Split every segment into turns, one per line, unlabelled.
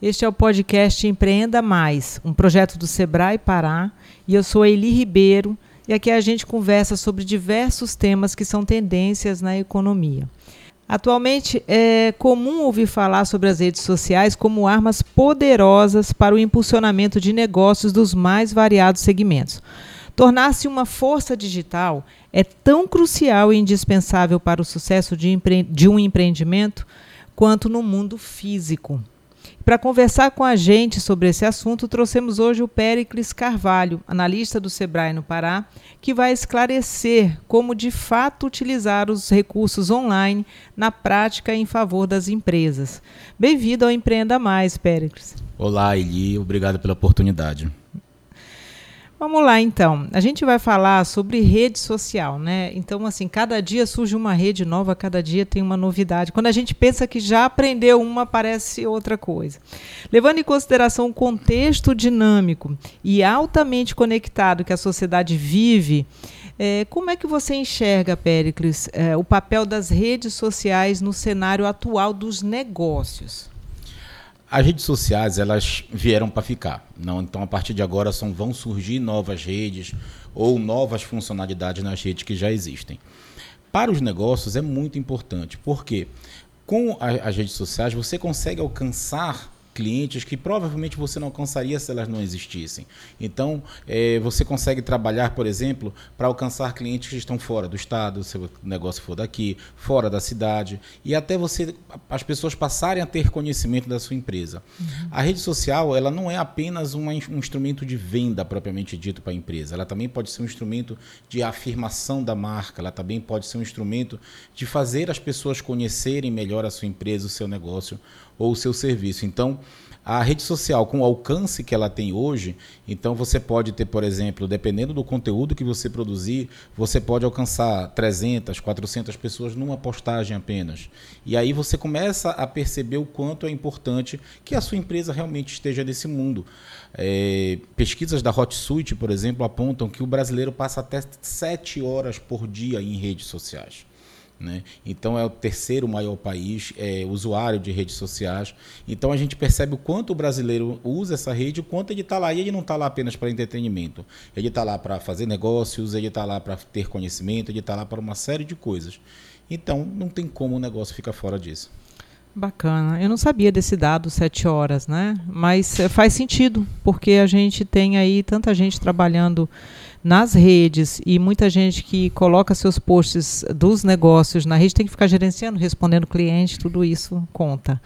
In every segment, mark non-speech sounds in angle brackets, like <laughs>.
Este é o podcast Empreenda Mais, um projeto do Sebrae Pará, e eu sou Eli Ribeiro, e aqui a gente conversa sobre diversos temas que são tendências na economia. Atualmente é comum ouvir falar sobre as redes sociais como armas poderosas para o impulsionamento de negócios dos mais variados segmentos. Tornar-se uma força digital é tão crucial e indispensável para o sucesso de, de um empreendimento quanto no mundo físico. Para conversar com a gente sobre esse assunto, trouxemos hoje o Péricles Carvalho, analista do Sebrae no Pará, que vai esclarecer como de fato utilizar os recursos online na prática em favor das empresas. Bem-vindo ao Empreenda Mais, Péricles.
Olá, Eli, obrigado pela oportunidade.
Vamos lá, então. A gente vai falar sobre rede social, né? Então, assim, cada dia surge uma rede nova, cada dia tem uma novidade. Quando a gente pensa que já aprendeu uma, aparece outra coisa. Levando em consideração o contexto dinâmico e altamente conectado que a sociedade vive, é, como é que você enxerga, Péricles, é, o papel das redes sociais no cenário atual dos negócios?
As redes sociais elas vieram para ficar, não? Então a partir de agora são, vão surgir novas redes ou novas funcionalidades nas redes que já existem. Para os negócios é muito importante, porque com as redes sociais você consegue alcançar clientes que provavelmente você não alcançaria se elas não existissem. Então, é, você consegue trabalhar, por exemplo, para alcançar clientes que estão fora do estado, se o negócio for daqui, fora da cidade, e até você as pessoas passarem a ter conhecimento da sua empresa. Uhum. A rede social, ela não é apenas uma, um instrumento de venda propriamente dito para a empresa, ela também pode ser um instrumento de afirmação da marca, ela também pode ser um instrumento de fazer as pessoas conhecerem melhor a sua empresa, o seu negócio ou o seu serviço. Então, a rede social, com o alcance que ela tem hoje, então você pode ter, por exemplo, dependendo do conteúdo que você produzir, você pode alcançar 300, 400 pessoas numa postagem apenas. E aí você começa a perceber o quanto é importante que a sua empresa realmente esteja nesse mundo. É, pesquisas da HotSuite, por exemplo, apontam que o brasileiro passa até 7 horas por dia em redes sociais. Né? Então é o terceiro maior país é, usuário de redes sociais. Então a gente percebe o quanto o brasileiro usa essa rede, o quanto ele está lá. E ele não está lá apenas para entretenimento. Ele está lá para fazer negócios, ele está lá para ter conhecimento, ele está lá para uma série de coisas. Então não tem como o negócio ficar fora disso.
Bacana. Eu não sabia desse dado, sete horas, né? Mas eh, faz sentido, porque a gente tem aí tanta gente trabalhando nas redes e muita gente que coloca seus posts dos negócios na rede tem que ficar gerenciando, respondendo cliente, tudo isso conta.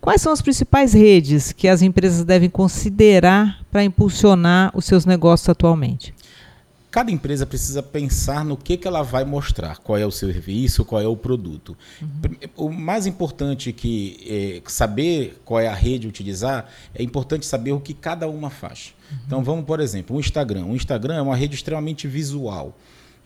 Quais são as principais redes que as empresas devem considerar para impulsionar os seus negócios atualmente?
Cada empresa precisa pensar no que, que ela vai mostrar, qual é o serviço, qual é o produto. Uhum. O mais importante que é, saber qual é a rede utilizar, é importante saber o que cada uma faz. Uhum. Então vamos, por exemplo, o Instagram. O Instagram é uma rede extremamente visual.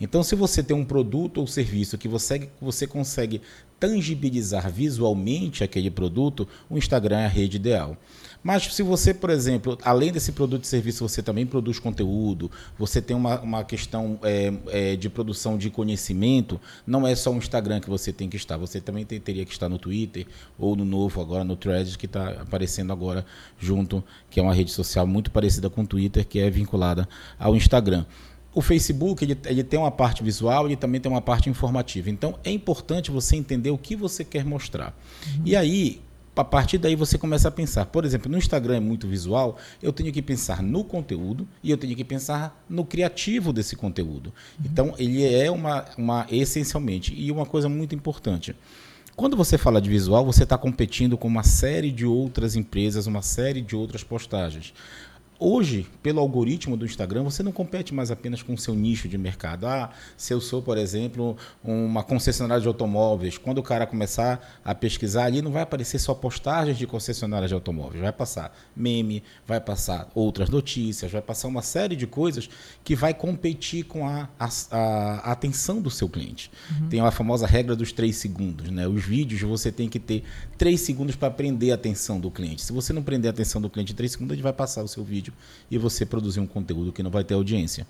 Então, se você tem um produto ou serviço que você, você consegue tangibilizar visualmente aquele produto, o Instagram é a rede ideal. Mas se você, por exemplo, além desse produto e serviço, você também produz conteúdo, você tem uma, uma questão é, é, de produção de conhecimento, não é só o Instagram que você tem que estar, você também tem, teria que estar no Twitter ou no novo agora, no Threads, que está aparecendo agora junto, que é uma rede social muito parecida com o Twitter, que é vinculada ao Instagram o Facebook ele, ele, tem uma parte visual e também tem uma parte informativa. Então é importante você entender o que você quer mostrar. Uhum. E aí, a partir daí você começa a pensar. Por exemplo, no Instagram é muito visual, eu tenho que pensar no conteúdo e eu tenho que pensar no criativo desse conteúdo. Uhum. Então ele é uma, uma essencialmente e uma coisa muito importante. Quando você fala de visual, você está competindo com uma série de outras empresas, uma série de outras postagens. Hoje, pelo algoritmo do Instagram, você não compete mais apenas com o seu nicho de mercado. Ah, se eu sou, por exemplo, uma concessionária de automóveis, quando o cara começar a pesquisar ali, não vai aparecer só postagens de concessionárias de automóveis, vai passar meme, vai passar outras notícias, vai passar uma série de coisas que vai competir com a, a, a atenção do seu cliente. Uhum. Tem a famosa regra dos três segundos. Né? Os vídeos você tem que ter três segundos para prender a atenção do cliente. Se você não prender a atenção do cliente em três segundos, ele vai passar o seu vídeo vídeo e você produzir um conteúdo que não vai ter audiência.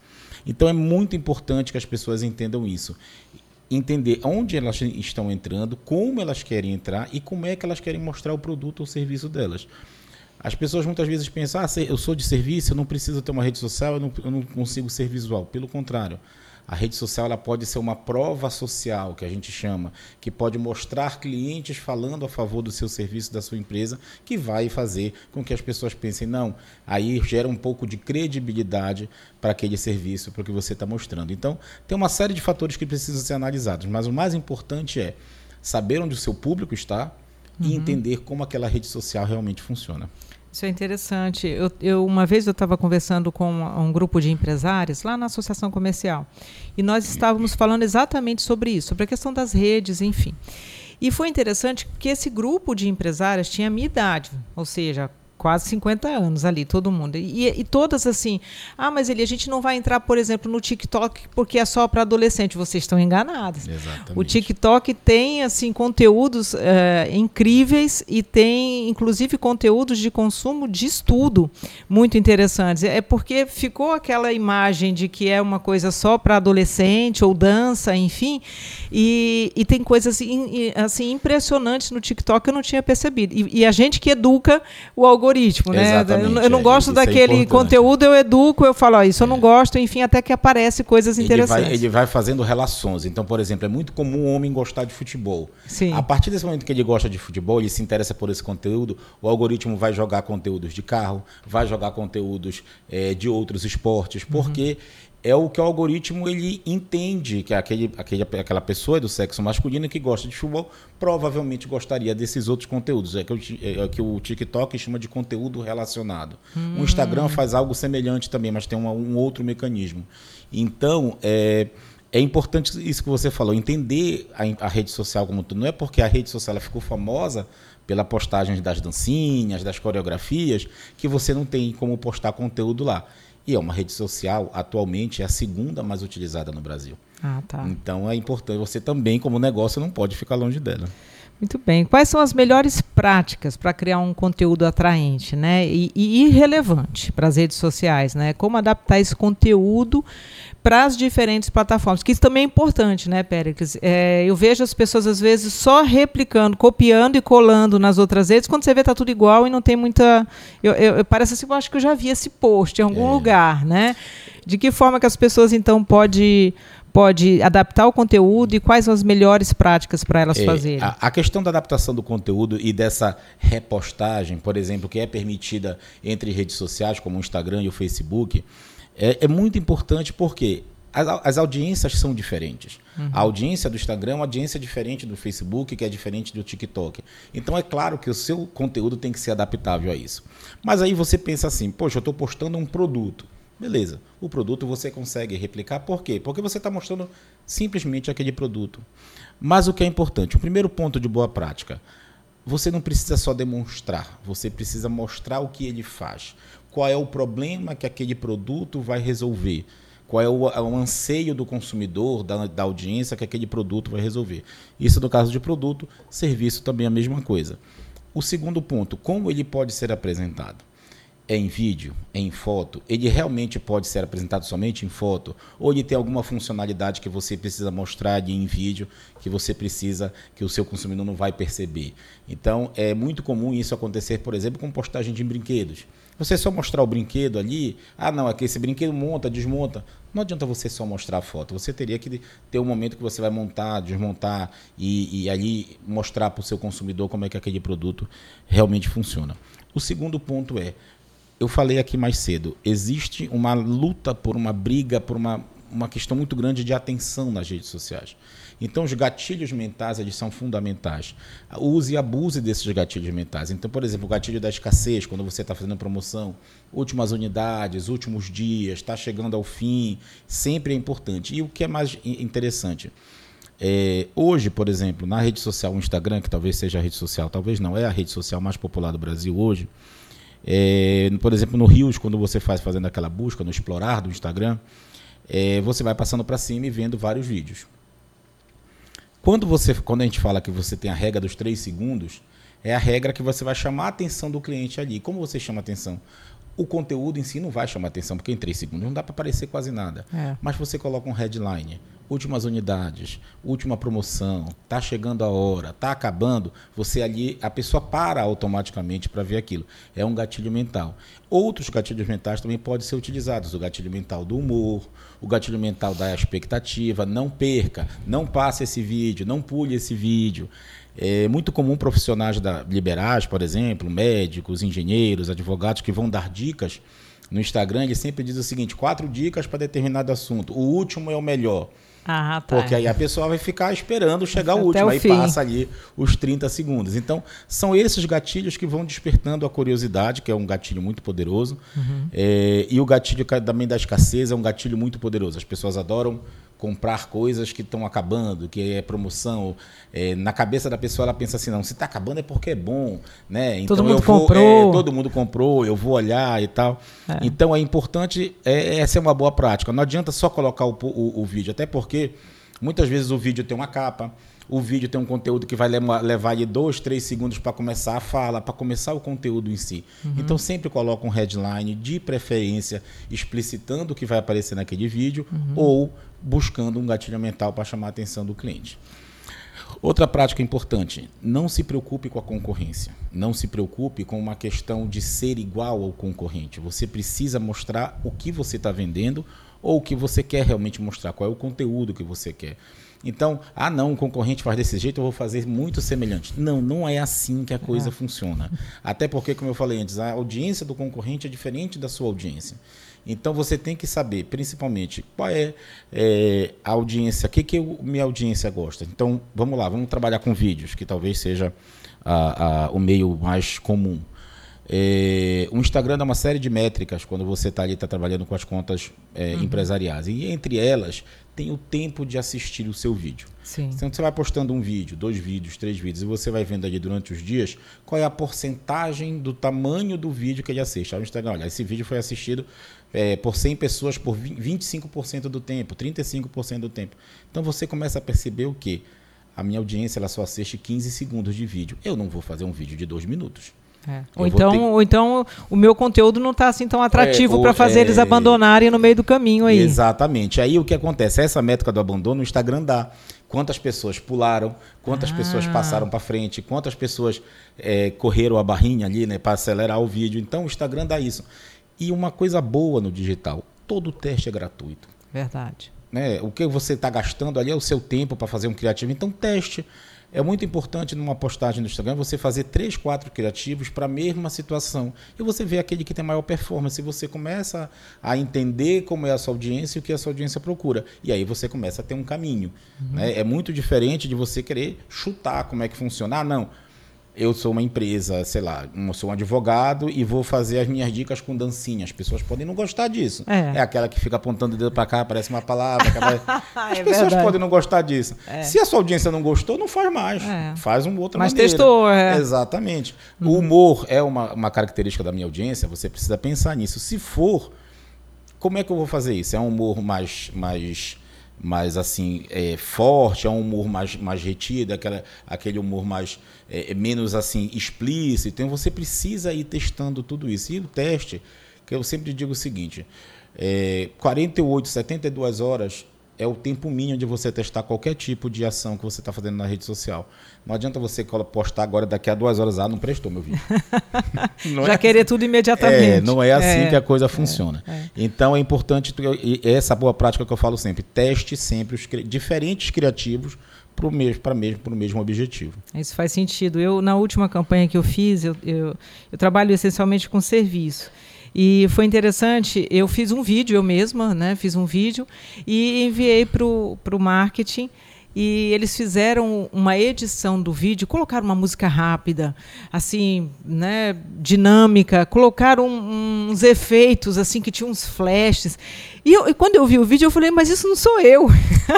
Então é muito importante que as pessoas entendam isso. Entender onde elas estão entrando, como elas querem entrar e como é que elas querem mostrar o produto ou serviço delas. As pessoas muitas vezes pensam, ah, eu sou de serviço, eu não preciso ter uma rede social, eu não, eu não consigo ser visual. Pelo contrário, a rede social ela pode ser uma prova social, que a gente chama, que pode mostrar clientes falando a favor do seu serviço, da sua empresa, que vai fazer com que as pessoas pensem, não, aí gera um pouco de credibilidade para aquele serviço, para o que você está mostrando. Então, tem uma série de fatores que precisam ser analisados, mas o mais importante é saber onde o seu público está uhum. e entender como aquela rede social realmente funciona.
Isso é interessante. Eu, eu uma vez eu estava conversando com um, grupo de empresários lá na associação comercial e nós estávamos falando exatamente sobre isso, sobre a questão das redes, enfim. E foi interessante que esse grupo de empresários tinha a minha idade, ou seja, quase 50 anos ali, todo mundo. E, e, todas assim, ah, mas ele, a gente não vai entrar, por exemplo, no TikTok porque é só para adolescente. Vocês estão enganados. Exatamente. O TikTok tem assim conteúdos é, incríveis e tem, inclusive, conteúdos de consumo de estudo muito interessantes. É porque ficou aquela imagem de que é uma coisa só para adolescente ou dança, enfim. E, e tem coisas assim, assim impressionantes no TikTok que eu não tinha percebido. E, e a gente que educa o algoritmo algoritmo, né? Exatamente, eu, não é, gosto é daquele é conteúdo, eu educo, eu falo, ó, isso eu não é. gosto, enfim, até que aparece coisas interessantes.
Ele vai, ele vai, fazendo relações. Então, por exemplo, é muito comum um homem gostar de futebol. Sim. A partir desse momento que ele gosta de futebol, ele se interessa por esse conteúdo, o algoritmo vai jogar conteúdos de carro, vai jogar conteúdos é, de outros esportes, uhum. porque uhum é o que o algoritmo ele entende que aquele, aquele, aquela pessoa do sexo masculino que gosta de futebol provavelmente gostaria desses outros conteúdos. É que, o, é que o TikTok chama de conteúdo relacionado. Hum. O Instagram faz algo semelhante também, mas tem uma, um outro mecanismo. Então, é, é importante isso que você falou, entender a, a rede social como tudo. Não é porque a rede social ficou famosa pela postagem das dancinhas, das coreografias, que você não tem como postar conteúdo lá. E é uma rede social, atualmente, é a segunda mais utilizada no Brasil. Ah, tá. Então é importante, você também, como negócio, não pode ficar longe dela.
Muito bem. Quais são as melhores práticas para criar um conteúdo atraente né? e, e irrelevante para as redes sociais? Né? Como adaptar esse conteúdo para as diferentes plataformas, que isso também é importante, né, Péricles? É, eu vejo as pessoas, às vezes, só replicando, copiando e colando nas outras redes, quando você vê tá tudo igual e não tem muita. Eu, eu, eu parece assim, eu acho que eu já vi esse post em algum é. lugar, né? De que forma que as pessoas, então, podem pode adaptar o conteúdo e quais são as melhores práticas para elas é, fazerem?
A, a, questão da adaptação do conteúdo e dessa repostagem, por exemplo, que é permitida entre redes sociais como o Instagram e o Facebook, é, é muito importante porque as, as, audiências são diferentes. Uhum. A audiência do Instagram é uma audiência diferente do Facebook, que é diferente do TikTok. Então é claro que o seu conteúdo tem que ser adaptável a isso. Mas aí você pensa assim, poxa, eu estou postando um produto. Beleza, o produto você consegue replicar. Por quê? Porque você está mostrando simplesmente aquele produto. Mas o que é importante, o primeiro ponto de boa prática, você não precisa só demonstrar, você precisa mostrar o que ele faz qual é o problema que aquele produto vai resolver, qual é o, o anseio do consumidor, da, da, audiência que aquele produto vai resolver. Isso no caso de produto, serviço também é a mesma coisa. O segundo ponto, como ele pode ser apresentado? É em vídeo? É em foto? Ele realmente pode ser apresentado somente em foto? Ou ele tem alguma funcionalidade que você precisa mostrar ali em vídeo que você precisa, que o seu consumidor não vai perceber? Então, é muito comum isso acontecer, por exemplo, com postagem de brinquedos. Você só mostrar o brinquedo ali, ah, não, aqui esse brinquedo monta, desmonta. Não adianta você só mostrar a foto. Você teria que ter um momento que você vai montar, desmontar e, e ali mostrar para o seu consumidor como é que aquele produto realmente funciona. O segundo ponto é, eu falei aqui mais cedo, existe uma luta por uma briga, por uma, uma questão muito grande de atenção nas redes sociais. Então, os gatilhos mentais eles são fundamentais. Use e abuse desses gatilhos mentais. Então, por exemplo, o gatilho da escassez, quando você está fazendo promoção, últimas unidades, últimos dias, está chegando ao fim, sempre é importante. E o que é mais interessante? É, hoje, por exemplo, na rede social, o Instagram, que talvez seja a rede social, talvez não, é a rede social mais popular do Brasil hoje. É, por exemplo, no Rios, quando você faz fazendo aquela busca no explorar do Instagram, é, você vai passando para cima e vendo vários vídeos. Quando, você, quando a gente fala que você tem a regra dos três segundos, é a regra que você vai chamar a atenção do cliente ali. Como você chama a atenção? O conteúdo em si não vai chamar atenção, porque em três segundos não dá para aparecer quase nada. É. Mas você coloca um headline, últimas unidades, última promoção, tá chegando a hora, tá acabando, você ali a pessoa para automaticamente para ver aquilo. É um gatilho mental. Outros gatilhos mentais também podem ser utilizados, o gatilho mental do humor, o gatilho mental da expectativa, não perca, não passe esse vídeo, não pule esse vídeo. É muito comum profissionais da liberais, por exemplo, médicos, engenheiros, advogados que vão dar dicas no Instagram, ele sempre diz o seguinte: quatro dicas para determinado assunto. O último é o melhor.
Ah, tá.
Porque aí a pessoa vai ficar esperando chegar o último,
o
aí
fim.
passa ali os 30 segundos. Então, são esses gatilhos que vão despertando a curiosidade, que é um gatilho muito poderoso. Uhum. É, e o gatilho também da escassez é um gatilho muito poderoso. As pessoas adoram comprar coisas que estão acabando, que é promoção. É, na cabeça da pessoa ela pensa assim, não, se está acabando é porque é bom, né?
Então todo mundo
eu vou,
comprou.
É, todo mundo comprou, eu vou olhar e tal. É. Então é importante, é, essa é uma boa prática. Não adianta só colocar o, o, o vídeo, até porque muitas vezes o vídeo tem uma capa, o vídeo tem um conteúdo que vai levar ali dois, três segundos para começar a fala, para começar o conteúdo em si. Uhum. Então sempre coloca um headline de preferência explicitando o que vai aparecer naquele vídeo uhum. ou buscando um gatilho mental para chamar a atenção do cliente. Outra prática importante: não se preocupe com a concorrência. Não se preocupe com uma questão de ser igual ao concorrente. Você precisa mostrar o que você está vendendo ou o que você quer realmente mostrar, qual é o conteúdo que você quer. Então, ah, não, o concorrente faz desse jeito, eu vou fazer muito semelhante. Não, não é assim que a coisa é. funciona. Até porque, como eu falei antes, a audiência do concorrente é diferente da sua audiência. Então você tem que saber, principalmente, qual é, é a audiência, o que, que eu, minha audiência gosta. Então, vamos lá, vamos trabalhar com vídeos, que talvez seja a, a, o meio mais comum. É, o Instagram dá uma série de métricas quando você está ali tá trabalhando com as contas é, uhum. empresariais. E entre elas tem o tempo de assistir o seu vídeo.
Sim.
Então você vai postando um vídeo, dois vídeos, três vídeos, e você vai vendo ali durante os dias qual é a porcentagem do tamanho do vídeo que ele assiste. Aí o Instagram, olha, esse vídeo foi assistido é, por 100 pessoas por 25% do tempo, 35% do tempo. Então você começa a perceber o que? A minha audiência ela só assiste 15 segundos de vídeo. Eu não vou fazer um vídeo de dois minutos.
É. Ou, então, ter... ou então o meu conteúdo não está assim tão atrativo é, para fazer é... eles abandonarem no meio do caminho aí.
Exatamente. Aí o que acontece? Essa métrica do abandono, o Instagram dá. Quantas pessoas pularam, quantas ah. pessoas passaram para frente, quantas pessoas é, correram a barrinha ali né, para acelerar o vídeo. Então o Instagram dá isso. E uma coisa boa no digital, todo teste é gratuito.
Verdade.
Né? O que você está gastando ali é o seu tempo para fazer um criativo. Então teste. É muito importante numa postagem no Instagram você fazer três, quatro criativos para a mesma situação. E você vê aquele que tem maior performance. E você começa a entender como é a sua audiência e o que a sua audiência procura. E aí você começa a ter um caminho. Uhum. Né? É muito diferente de você querer chutar como é que funciona. Ah, não eu sou uma empresa, sei lá, eu sou um advogado e vou fazer as minhas dicas com dancinha. As pessoas podem não gostar disso. É, é aquela que fica apontando o dedo para cá, aparece uma palavra. <laughs> As é pessoas verdade. podem não gostar disso. É. Se a sua audiência não gostou, não faz mais. É. Faz uma outra
Mas
maneira.
testou, é.
Exatamente. Uhum. O humor é uma, uma característica da minha audiência, você precisa pensar nisso. Se for, como é que eu vou fazer isso? É um humor mais... mais mais assim é, forte, é um humor mais, mais retido, aquela, aquele humor mais é, é, menos assim explícito. Então você precisa ir testando tudo isso. E o teste, que eu sempre digo o seguinte: é, 48, 72 horas é o tempo mínimo de você testar qualquer tipo de ação que você está fazendo na rede social. Não adianta você postar agora daqui a duas horas, ah, não prestou meu vídeo. <laughs>
Já é querer assim. tudo imediatamente.
É, não é assim é, que a coisa é, funciona. É. Então é importante, essa boa prática que eu falo sempre, teste sempre os diferentes criativos para o mesmo, mesmo, mesmo objetivo.
Isso faz sentido. Eu, na última campanha que eu fiz, eu, eu, eu trabalho essencialmente com serviço. E foi interessante, eu fiz um vídeo, eu mesma, né, fiz um vídeo e enviei para o marketing e eles fizeram uma edição do vídeo, colocaram uma música rápida, assim, né, dinâmica, colocaram uns efeitos assim que tinham uns flashes. E, eu, e, quando eu vi o vídeo, eu falei, mas isso não sou eu.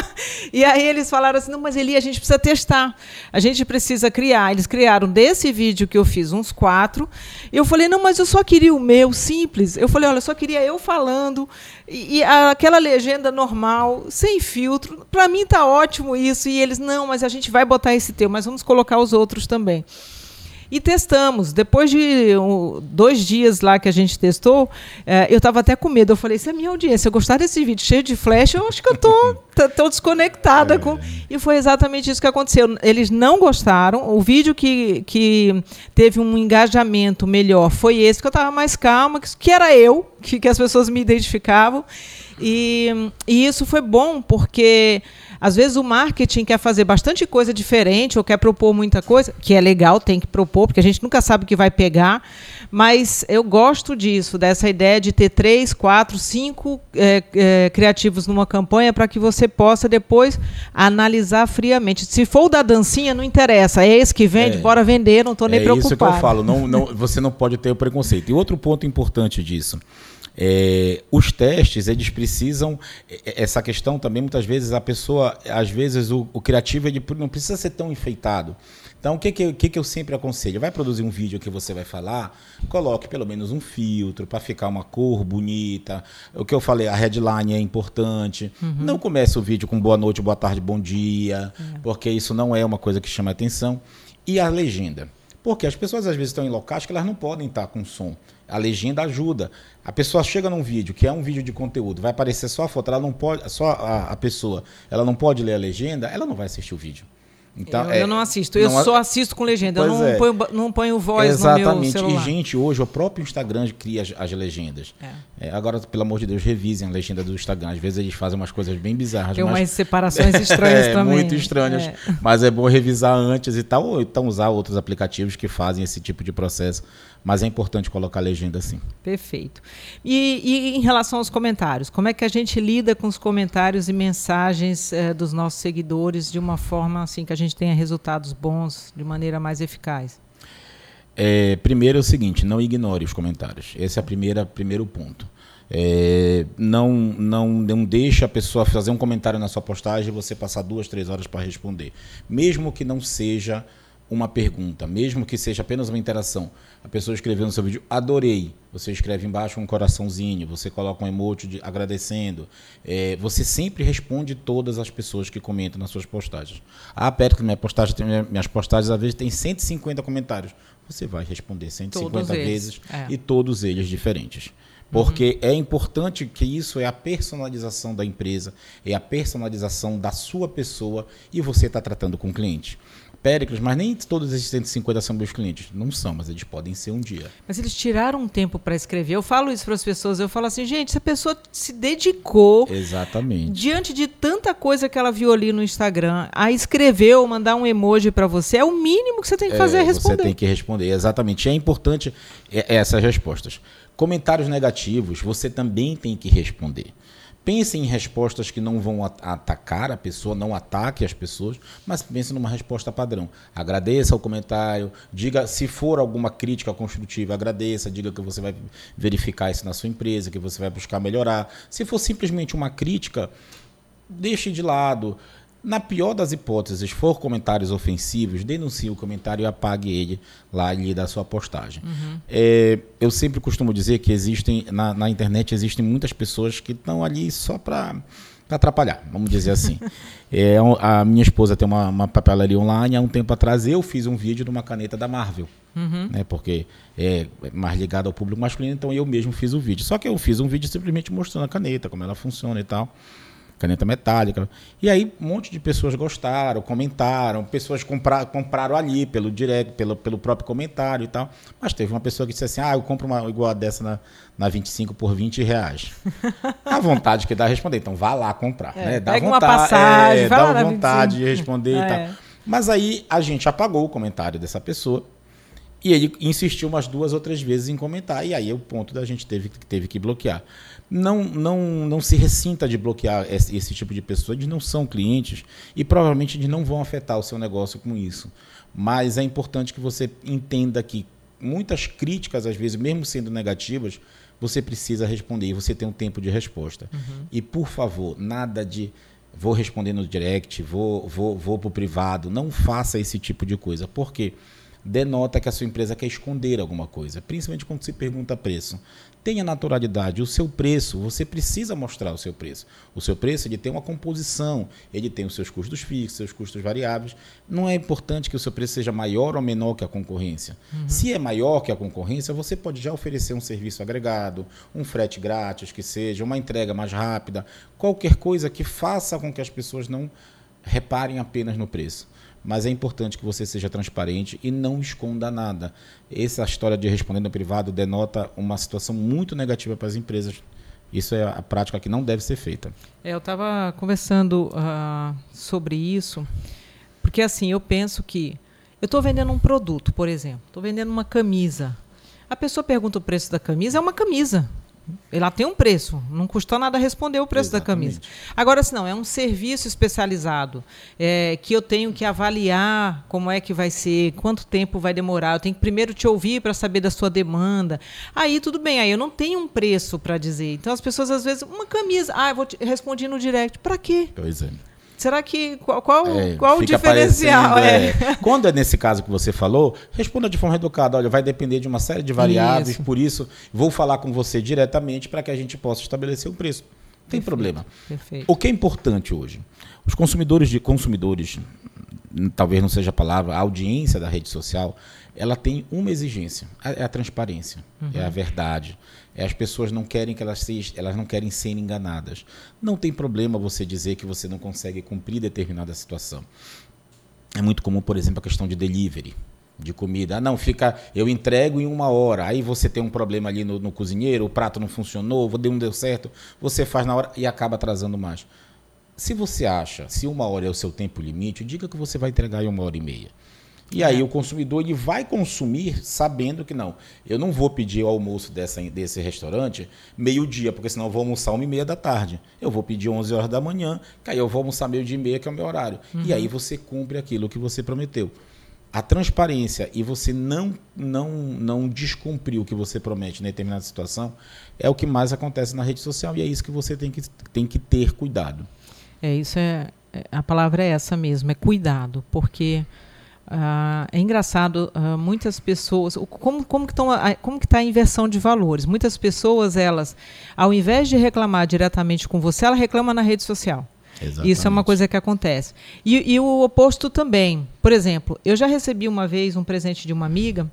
<laughs> e aí eles falaram assim, não, mas Eli, a gente precisa testar, a gente precisa criar. Eles criaram desse vídeo que eu fiz uns quatro. Eu falei, não, mas eu só queria o meu, simples. Eu falei, olha, eu só queria eu falando e, e aquela legenda normal, sem filtro. Para mim tá ótimo isso. E eles, não, mas a gente vai botar esse teu, mas vamos colocar os outros também. E testamos. Depois de um, dois dias lá que a gente testou, é, eu estava até com medo. Eu falei, se a minha audiência gostar desse vídeo cheio de flash, eu acho que eu estou <laughs> desconectada. É. Com... E foi exatamente isso que aconteceu. Eles não gostaram. O vídeo que, que teve um engajamento melhor foi esse, que eu estava mais calma, que, que era eu, que, que as pessoas me identificavam. E, e isso foi bom, porque às vezes o marketing quer fazer bastante coisa diferente ou quer propor muita coisa, que é legal, tem que propor, porque a gente nunca sabe o que vai pegar. Mas eu gosto disso, dessa ideia de ter três, quatro, cinco é, é, criativos numa campanha para que você possa depois analisar friamente. Se for o da dancinha, não interessa. É esse que vende, é, bora vender, não estou nem
é
preocupado.
É isso que eu falo, não, não, você não pode ter o preconceito. E outro ponto importante disso. É, os testes, eles precisam. É, é, essa questão também, muitas vezes, a pessoa, às vezes, o, o criativo ele não precisa ser tão enfeitado. Então, o que, que, que, que eu sempre aconselho? Vai produzir um vídeo que você vai falar, coloque pelo menos um filtro para ficar uma cor bonita. O que eu falei, a headline é importante. Uhum. Não comece o vídeo com boa noite, boa tarde, bom dia, é. porque isso não é uma coisa que chama atenção. E a legenda. Porque as pessoas às vezes estão em locais que elas não podem estar com som. A legenda ajuda. A pessoa chega num vídeo, que é um vídeo de conteúdo, vai aparecer só a foto, ela não pode, só a, a pessoa, ela não pode ler a legenda, ela não vai assistir o vídeo.
Então, eu, é, eu não assisto, eu não, só assisto com legenda, eu não, é. ponho, não ponho voz Exatamente. no meu celular.
E, gente, hoje o próprio Instagram cria as, as legendas. É. É, agora, pelo amor de Deus, revisem a legenda do Instagram. Às vezes eles fazem umas coisas bem bizarras.
Tem mas... umas separações <laughs> estranhas
é,
também.
Muito estranhas, é. mas é bom revisar antes e tal, ou então usar outros aplicativos que fazem esse tipo de processo mas é importante colocar a legenda assim.
Perfeito. E, e, em relação aos comentários, como é que a gente lida com os comentários e mensagens eh, dos nossos seguidores de uma forma assim que a gente tenha resultados bons, de maneira mais eficaz?
É, primeiro é o seguinte, não ignore os comentários. Esse é o primeiro ponto. É, não, não, não deixa a pessoa fazer um comentário na sua postagem e você passar duas, três horas para responder. Mesmo que não seja uma pergunta, mesmo que seja apenas uma interação. A pessoa escreveu no seu vídeo, adorei. Você escreve embaixo um coraçãozinho, você coloca um emoji de, agradecendo. É, você sempre responde todas as pessoas que comentam nas suas postagens. Ah, Pérez, minha postagem tem, minhas postagens às vezes tem 150 comentários. Você vai responder 150 todos vezes é. e todos eles diferentes. Porque uhum. é importante que isso é a personalização da empresa, é a personalização da sua pessoa e você está tratando com o cliente. Péricles, mas nem todos esses 150 são meus clientes. Não são, mas eles podem ser um dia.
Mas eles tiraram um tempo para escrever. Eu falo isso para as pessoas. Eu falo assim, gente, se a pessoa se dedicou.
Exatamente.
Diante de tanta coisa que ela viu ali no Instagram, a escrever ou mandar um emoji para você, é o mínimo que você tem que fazer é, é responder.
Você tem que responder, exatamente. É importante é, essas respostas. Comentários negativos, você também tem que responder. Pense em respostas que não vão atacar a pessoa, não ataque as pessoas, mas pense numa resposta padrão. Agradeça o comentário, diga se for alguma crítica construtiva, agradeça, diga que você vai verificar isso na sua empresa, que você vai buscar melhorar. Se for simplesmente uma crítica, deixe de lado. Na pior das hipóteses, for comentários ofensivos, denuncie o comentário e apague ele lá ali da sua postagem. Uhum. É, eu sempre costumo dizer que existem, na, na internet existem muitas pessoas que estão ali só para atrapalhar, vamos dizer assim. <laughs> é, a minha esposa tem uma, uma, papelaria online, há um tempo atrás eu fiz um vídeo de uma caneta da Marvel, uhum. né, porque é mais ligado ao público masculino, então eu mesmo fiz o vídeo. Só que eu fiz um vídeo simplesmente mostrando a caneta, como ela funciona e tal caneta metálica. E aí um monte de pessoas gostaram, comentaram, pessoas compra, compraram ali pelo direct, pelo, pelo próprio comentário e tal. Mas teve uma pessoa que disse assim: ah, eu compro uma igual a dessa na, na 25 por 20 reais. <laughs> a vontade que dá a responder. Então vá lá comprar. É, né? Dá
pega
vontade,
uma passagem, é,
dá vontade de responder é. e tal. Mas aí a gente apagou o comentário dessa pessoa. E ele insistiu umas duas ou três vezes em comentar. E aí o ponto da gente teve, teve que bloquear não, não, não se ressinta de bloquear esse, esse, tipo de pessoa, eles não são clientes e provavelmente eles não vão afetar o seu negócio com isso. Mas é importante que você entenda que muitas críticas, às vezes, mesmo sendo negativas, você precisa responder e você tem um tempo de resposta. Uhum. E, por favor, nada de vou responder no direct, vou, vou, vou para o privado. Não faça esse tipo de coisa. Por quê? Denota que a sua empresa quer esconder alguma coisa, principalmente quando se pergunta preço. Tenha naturalidade. O seu preço, você precisa mostrar o seu preço. O seu preço ele tem uma composição, ele tem os seus custos fixos, seus custos variáveis. Não é importante que o seu preço seja maior ou menor que a concorrência. Uhum. Se é maior que a concorrência, você pode já oferecer um serviço agregado, um frete grátis que seja, uma entrega mais rápida, qualquer coisa que faça com que as pessoas não reparem apenas no preço mas é importante que você seja transparente e não esconda nada. Essa história de responder no privado denota uma situação muito negativa para as empresas. Isso é a prática que não deve ser feita.
É, eu estava conversando uh, sobre isso, porque assim, eu penso que eu estou vendendo um produto, por exemplo, estou vendendo uma camisa. A pessoa pergunta o preço da camisa, é uma camisa. Ela tem um preço, não custou nada responder o preço Exatamente. da camisa. Agora, se não, é um serviço especializado é, que eu tenho que avaliar como é que vai ser, quanto tempo vai demorar. Eu tenho que primeiro te ouvir para saber da sua demanda. Aí tudo bem, aí eu não tenho um preço para dizer. Então as pessoas às vezes, uma camisa, ah, eu vou te responder no direct. Para quê?
Pois é.
Será que qual, qual, é, qual o diferencial?
É. É. <laughs> Quando é nesse caso que você falou, responda de forma educada. Olha, vai depender de uma série de variáveis, isso. por isso vou falar com você diretamente para que a gente possa estabelecer um preço. Não tem Perfeito. problema. Perfeito. O que é importante hoje? Os consumidores de consumidores, talvez não seja a palavra, a audiência da rede social, ela tem uma exigência, é a transparência, uhum. é a verdade. É, as pessoas não querem que elas, se, elas não querem ser enganadas. Não tem problema você dizer que você não consegue cumprir determinada situação. É muito comum, por exemplo, a questão de delivery de comida. Ah, não, fica, eu entrego em uma hora. Aí você tem um problema ali no, no cozinheiro, o prato não funcionou, não deu certo, você faz na hora e acaba atrasando mais. Se você acha, se uma hora é o seu tempo limite, diga que você vai entregar em uma hora e meia. E aí é. o consumidor ele vai consumir sabendo que não, eu não vou pedir o almoço dessa, desse restaurante meio-dia, porque senão eu vou almoçar uma e meia da tarde. Eu vou pedir 11 horas da manhã, que aí eu vou almoçar meio-dia e meia, que é o meu horário. Uhum. E aí você cumpre aquilo que você prometeu. A transparência e você não, não, não descumprir o que você promete em determinada situação é o que mais acontece na rede social e é isso que você tem que, tem que ter cuidado.
É, isso é. é a palavra é essa mesmo, é cuidado, porque Uh, é engraçado, uh, muitas pessoas, como, como que como que está a inversão de valores? Muitas pessoas, elas, ao invés de reclamar diretamente com você, ela reclama na rede social. Exatamente. Isso é uma coisa que acontece. E, e o oposto também. Por exemplo, eu já recebi uma vez um presente de uma amiga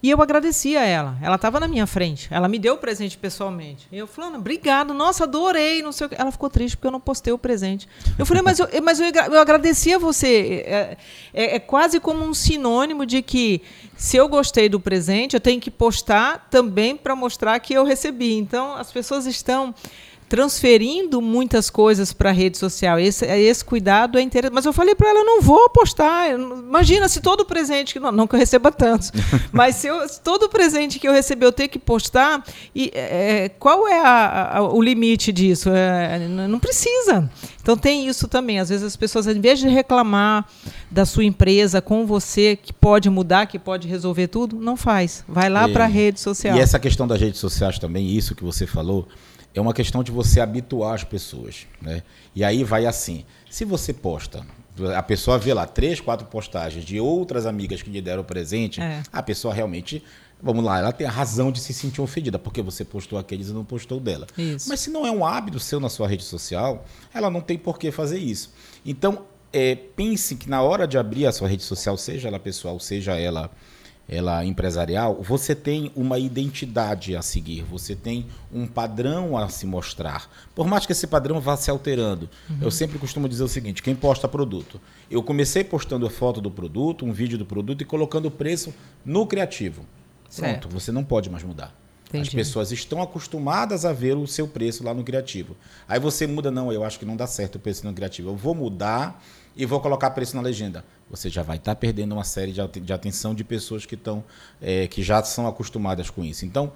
e eu agradeci a ela. Ela estava na minha frente. Ela me deu o presente pessoalmente. E eu falei, obrigado, nossa, adorei. Não sei o que. Ela ficou triste porque eu não postei o presente. Eu falei, mas eu, <laughs> mas eu, eu agradeci a você. É, é, é, quase como um sinônimo de que se eu gostei do presente, eu tenho que postar também para mostrar que eu recebi. Então, as pessoas estão transferindo muitas coisas para a rede social. Esse, esse cuidado é interessante. Mas eu falei para ela, eu não vou postar. Imagina se todo presente, que não, não que eu receba tantos, <laughs> mas se, eu, se todo presente que eu receber eu ter que postar, e, é, qual é a, a, o limite disso? É, não precisa. Então tem isso também. Às vezes as pessoas, em vez de reclamar da sua empresa com você, que pode mudar, que pode resolver tudo, não faz. Vai lá para a rede social.
E essa questão das redes sociais também, isso que você falou, é uma questão de você habituar as pessoas. Né? E aí vai assim: se você posta, a pessoa vê lá três, quatro postagens de outras amigas que lhe deram presente, é. a pessoa realmente. Vamos lá, ela tem a razão de se sentir ofendida, porque você postou aqueles e não postou dela. Isso. Mas se não é um hábito seu na sua rede social, ela não tem por que fazer isso. Então, é, pense que na hora de abrir a sua rede social, seja ela pessoal, seja ela ela empresarial, você tem uma identidade a seguir, você tem um padrão a se mostrar. Por mais que esse padrão vá se alterando. Uhum. Eu sempre costumo dizer o seguinte: quem posta produto. Eu comecei postando foto do produto, um vídeo do produto e colocando o preço no criativo. Certo. Pronto, você não pode mais mudar. Entendi. As pessoas estão acostumadas a ver o seu preço lá no criativo. Aí você muda, não, eu acho que não dá certo o preço no criativo. Eu vou mudar e vou colocar preço na legenda. Você já vai estar tá perdendo uma série de atenção de pessoas que, estão, é, que já são acostumadas com isso. Então,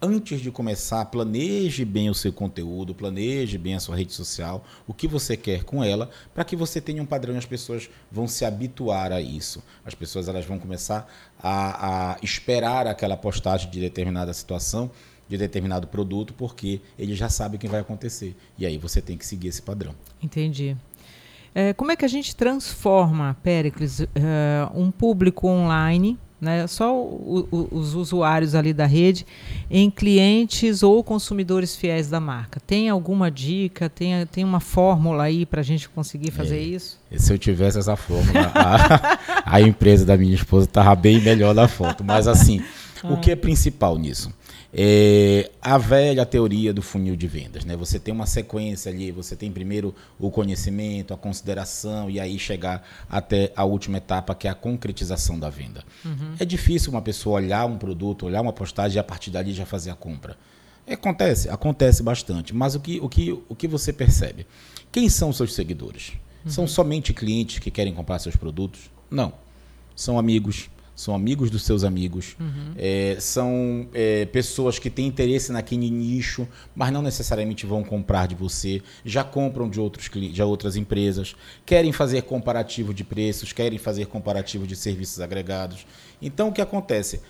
antes de começar, planeje bem o seu conteúdo, planeje bem a sua rede social, o que você quer com ela, para que você tenha um padrão e as pessoas vão se habituar a isso. As pessoas elas vão começar a, a esperar aquela postagem de determinada situação, de determinado produto, porque ele já sabe o que vai acontecer. E aí você tem que seguir esse padrão.
Entendi. É, como é que a gente transforma, Péricles, uh, um público online né, só o, o, os usuários ali da rede, em clientes ou consumidores fiéis da marca. Tem alguma dica? Tem, tem uma fórmula aí para a gente conseguir fazer é, isso?
Se eu tivesse essa fórmula, a, <laughs> a empresa da minha esposa estava bem melhor na foto. Mas assim, ah. o que é principal nisso? É a velha teoria do funil de vendas. Né? Você tem uma sequência ali, você tem primeiro o conhecimento, a consideração e aí chegar até a última etapa, que é a concretização da venda. Uhum. É difícil uma pessoa olhar um produto, olhar uma postagem e a partir dali já fazer a compra. Acontece, acontece bastante. Mas o que, o que, o que você percebe? Quem são seus seguidores? Uhum. São somente clientes que querem comprar seus produtos? Não. São amigos, são amigos dos seus amigos, uhum. é, são é, pessoas que têm interesse naquele nicho, mas não necessariamente vão comprar de você, já compram de, outros, de outras empresas, querem fazer comparativo de preços, querem fazer comparativo de serviços agregados. Então, o que acontece?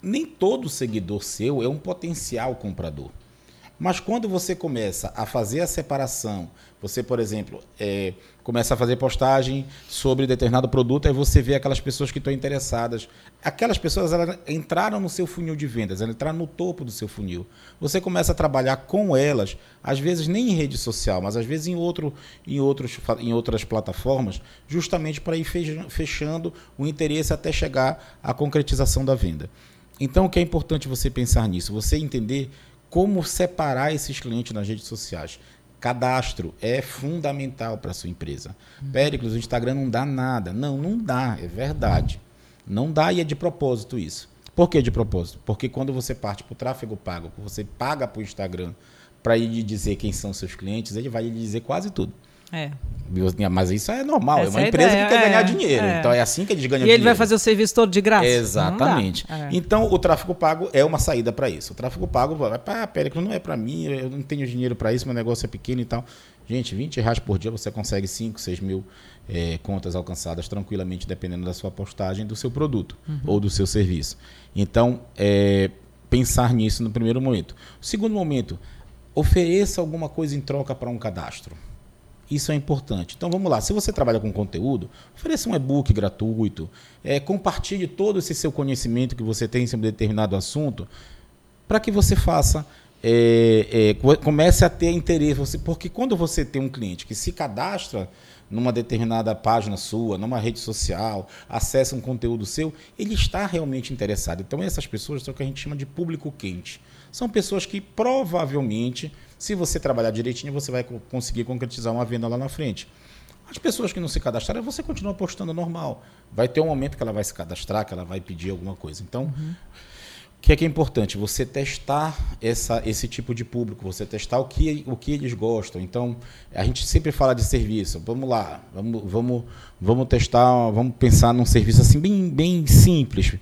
Nem todo seguidor seu é um potencial comprador. Mas quando você começa a fazer a separação, você, por exemplo, é, começa a fazer postagem sobre determinado produto, aí você vê aquelas pessoas que estão interessadas. Aquelas pessoas elas entraram no seu funil de vendas, elas entraram no topo do seu funil. Você começa a trabalhar com elas, às vezes nem em rede social, mas às vezes em, outro, em, outros, em outras plataformas, justamente para ir fechando o interesse até chegar à concretização da venda. Então, o que é importante você pensar nisso? Você entender como separar esses clientes nas redes sociais. Cadastro é fundamental para sua empresa. Uhum. Péricles, o Instagram não dá nada. Não, não dá, é verdade. Não dá e é de propósito isso. Por que de propósito? Porque quando você parte para o tráfego pago, você paga para o Instagram para ele dizer quem são seus clientes, ele vai lhe dizer quase tudo. É. Mas isso é normal, Essa é uma é empresa ideia, que quer é, ganhar dinheiro. É. Então é assim que eles ganham dinheiro.
E ele vai fazer o serviço todo de graça?
Exatamente. É. Então o tráfego pago é uma saída para isso. O tráfego pago vai, pá, Péricles, não é para mim, eu não tenho dinheiro para isso, meu negócio é pequeno e tal. Gente, 20 reais por dia você consegue 5, 6 mil é, contas alcançadas tranquilamente, dependendo da sua postagem, do seu produto uhum. ou do seu serviço. Então, é, pensar nisso no primeiro momento. O segundo momento, ofereça alguma coisa em troca para um cadastro. Isso é importante. Então vamos lá. Se você trabalha com conteúdo, ofereça um e-book gratuito, é, compartilhe todo esse seu conhecimento que você tem sobre determinado assunto, para que você faça, é, é, comece a ter interesse. Porque quando você tem um cliente que se cadastra numa determinada página sua, numa rede social, acessa um conteúdo seu, ele está realmente interessado. Então essas pessoas são o que a gente chama de público quente. São pessoas que provavelmente se você trabalhar direitinho, você vai conseguir concretizar uma venda lá na frente. As pessoas que não se cadastraram, você continua postando normal. Vai ter um momento que ela vai se cadastrar, que ela vai pedir alguma coisa. Então, uhum. o que é que é importante? Você testar essa, esse tipo de público, você testar o que, o que eles gostam. Então, a gente sempre fala de serviço. Vamos lá, vamos, vamos, vamos testar, vamos pensar num serviço assim bem, bem simples.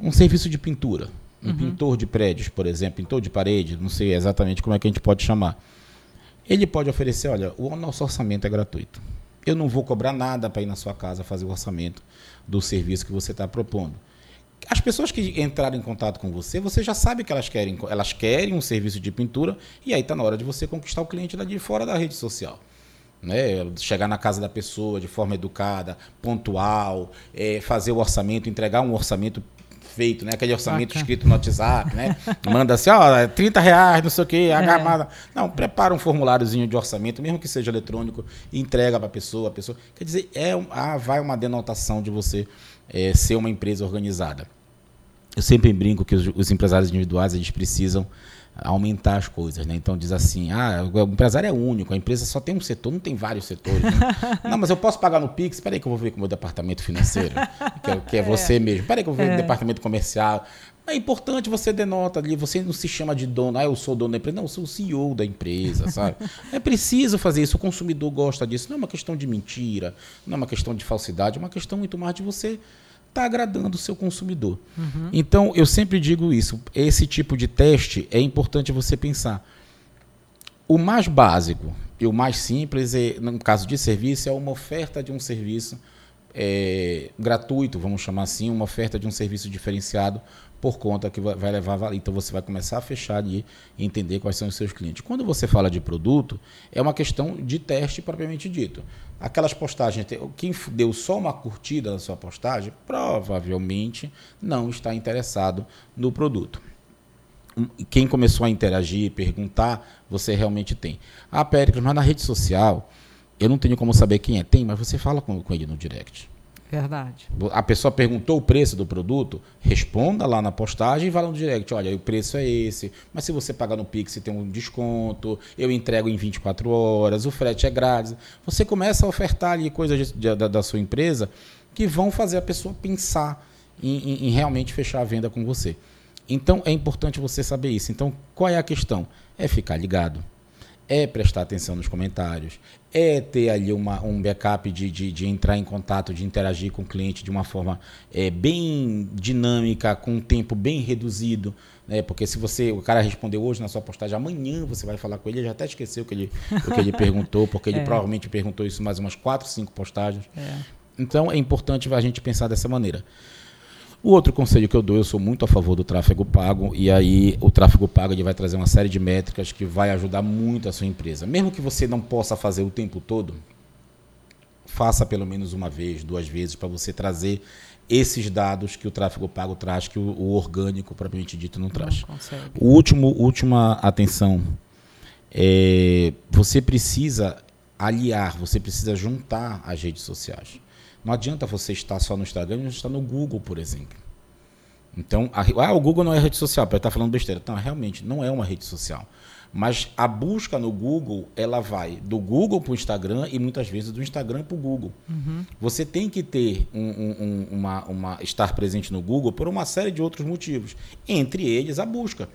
Um serviço de pintura um uhum. pintor de prédios, por exemplo, pintor de parede, não sei exatamente como é que a gente pode chamar. Ele pode oferecer, olha, o nosso orçamento é gratuito. Eu não vou cobrar nada para ir na sua casa fazer o orçamento do serviço que você está propondo. As pessoas que entraram em contato com você, você já sabe que elas querem, elas querem um serviço de pintura e aí está na hora de você conquistar o cliente lá de fora da rede social. Né, chegar na casa da pessoa de forma educada, pontual, é, fazer o orçamento, entregar um orçamento feito, né? Aquele orçamento Bacana. escrito no WhatsApp, né? <laughs> Manda assim, ó, 30 reais, não sei o quê, a é. Não, prepara um formuláriozinho de orçamento, mesmo que seja eletrônico, entrega para a pessoa. A pessoa. Quer dizer, é um, ah, vai uma denotação de você é, ser uma empresa organizada. Eu sempre brinco que os, os empresários individuais eles precisam aumentar as coisas, né? Então diz assim, ah, o empresário é único, a empresa só tem um setor, não tem vários setores. Né? <laughs> não, mas eu posso pagar no Pix, peraí que eu vou ver com o meu departamento financeiro, que é, que é, <laughs> é. você mesmo, peraí que eu vou ver é. o departamento comercial. É importante você denota ali, você não se chama de dono, ah, eu sou dono da empresa, não, eu sou o CEO da empresa, sabe? É preciso fazer isso, o consumidor gosta disso, não é uma questão de mentira, não é uma questão de falsidade, é uma questão muito mais de você está agradando o seu consumidor. Uhum. Então, eu sempre digo isso. Esse tipo de teste é importante você pensar. O mais básico e o mais simples, é, no caso de serviço, é uma oferta de um serviço é, gratuito, vamos chamar assim, uma oferta de um serviço diferenciado por conta que vai levar. Então você vai começar a fechar e entender quais são os seus clientes. Quando você fala de produto, é uma questão de teste propriamente dito. Aquelas postagens, quem deu só uma curtida na sua postagem, provavelmente não está interessado no produto quem começou a interagir, perguntar, você realmente tem. Ah, Péricles, mas na rede social, eu não tenho como saber quem é. Tem, mas você fala com, com ele no direct.
Verdade.
A pessoa perguntou o preço do produto, responda lá na postagem e vá lá no direct. Olha, o preço é esse, mas se você pagar no Pix tem um desconto, eu entrego em 24 horas, o frete é grátis. Você começa a ofertar ali coisas da, da, sua empresa que vão fazer a pessoa pensar em, em, em realmente fechar a venda com você. Então é importante você saber isso. Então, qual é a questão? É ficar ligado, é prestar atenção nos comentários, é ter ali uma, um backup de, de, de, entrar em contato, de interagir com o cliente de uma forma é, bem dinâmica, com um tempo bem reduzido. Né? Porque se você o cara respondeu hoje na sua postagem, amanhã você vai falar com ele, ele já até esqueceu o que ele, o que ele <laughs> perguntou, porque ele é. provavelmente perguntou isso mais umas quatro, cinco postagens. É. Então é importante a gente pensar dessa maneira. O outro conselho que eu dou, eu sou muito a favor do tráfego pago, e aí o tráfego pago ele vai trazer uma série de métricas que vai ajudar muito a sua empresa. Mesmo que você não possa fazer o tempo todo, faça pelo menos uma vez, duas vezes, para você trazer esses dados que o tráfego pago traz, que o, o orgânico, propriamente dito, não traz. Não o último, última atenção, é, você precisa aliar, você precisa juntar as redes sociais. Não adianta você estar só no Instagram e estar no Google, por exemplo. Então, a, ah, o Google não é rede social, para estar falando besteira. Então, realmente, não é uma rede social. Mas a busca no Google, ela vai do Google para o Instagram e muitas vezes do Instagram para o Google. Uhum. Você tem que ter um, um, uma, uma, estar presente no Google por uma série de outros motivos. Entre eles, a busca.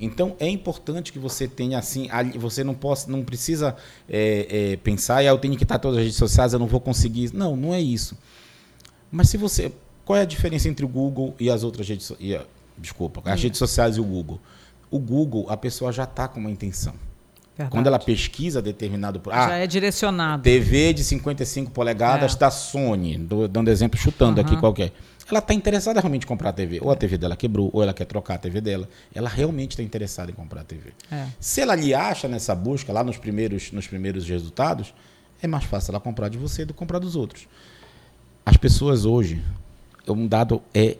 Então é importante que você tenha assim, você não possa, não precisa é, é, pensar, ah, eu tenho que estar todas as redes sociais, eu não vou conseguir. Não, não é isso. Mas se você, qual é a diferença entre o Google e as outras redes, e, desculpa, as redes sociais e o Google? O Google, a pessoa já está com uma intenção. Verdade. Quando ela pesquisa determinado.
Ah, Já é direcionado.
TV de 55 polegadas é. da Sony, dando exemplo, chutando uhum. aqui qualquer ela está interessada realmente em comprar a TV. Ou a TV dela quebrou, ou ela quer trocar a TV dela. Ela realmente está interessada em comprar a TV. É. Se ela lhe acha nessa busca, lá nos primeiros, nos primeiros resultados, é mais fácil ela comprar de você do que comprar dos outros. As pessoas hoje, um dado é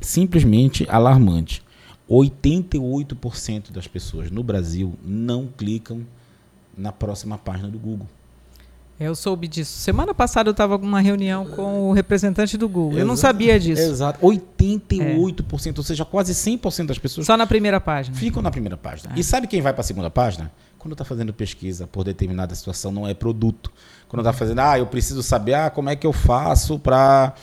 simplesmente alarmante. 88% das pessoas no Brasil não clicam na próxima página do Google.
Eu soube disso. Semana passada eu estava com uma reunião com o representante do Google. eu não sabia disso.
Exato. 88%, é. ou seja, quase 100% das pessoas.
Só na primeira página.
Ficam na primeira página. É. E sabe quem vai para a segunda página? Quando está fazendo pesquisa por determinada situação, não é produto. Quando está fazendo, ah, eu preciso saber ah, como é que eu faço para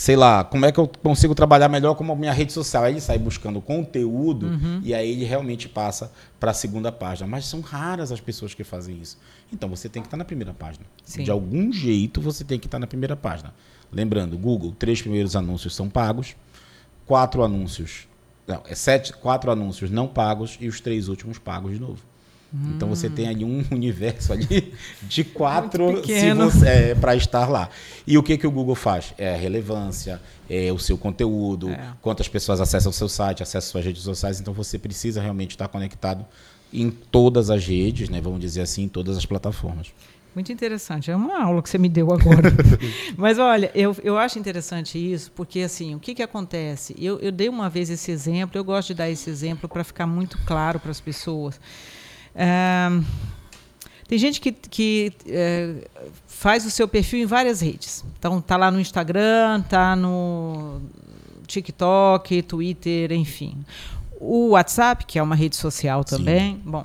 sei lá, como é que eu consigo trabalhar melhor com a minha rede social? Aí ele sai buscando conteúdo uhum. e aí ele realmente passa para a segunda página. Mas são raras as pessoas que fazem isso. Então você tem que estar na primeira página. Sim. De algum jeito você tem que estar na primeira página. Lembrando, Google, três primeiros anúncios são pagos, quatro anúncios, não, é sete, quatro anúncios não pagos e os três últimos pagos de novo. Hum. Então você tem ali um <laughs> universo ali de quatro é, para estar lá. E o que, que o Google faz? É a relevância, é o seu conteúdo, é. quantas pessoas acessam o seu site, acessam suas redes sociais. Então você precisa realmente estar conectado em todas as redes, né? Vamos dizer assim, em todas as plataformas.
Muito interessante. É uma aula que você me deu agora. <laughs> Mas olha, eu, eu acho interessante isso, porque assim, o que, que acontece? Eu, eu dei uma vez esse exemplo, eu gosto de dar esse exemplo para ficar muito claro para as pessoas. Tem gente que, que é, faz o seu perfil em várias redes. Então, tá lá no Instagram, tá no TikTok, Twitter, enfim. O WhatsApp, que é uma rede social também. Sim. Bom.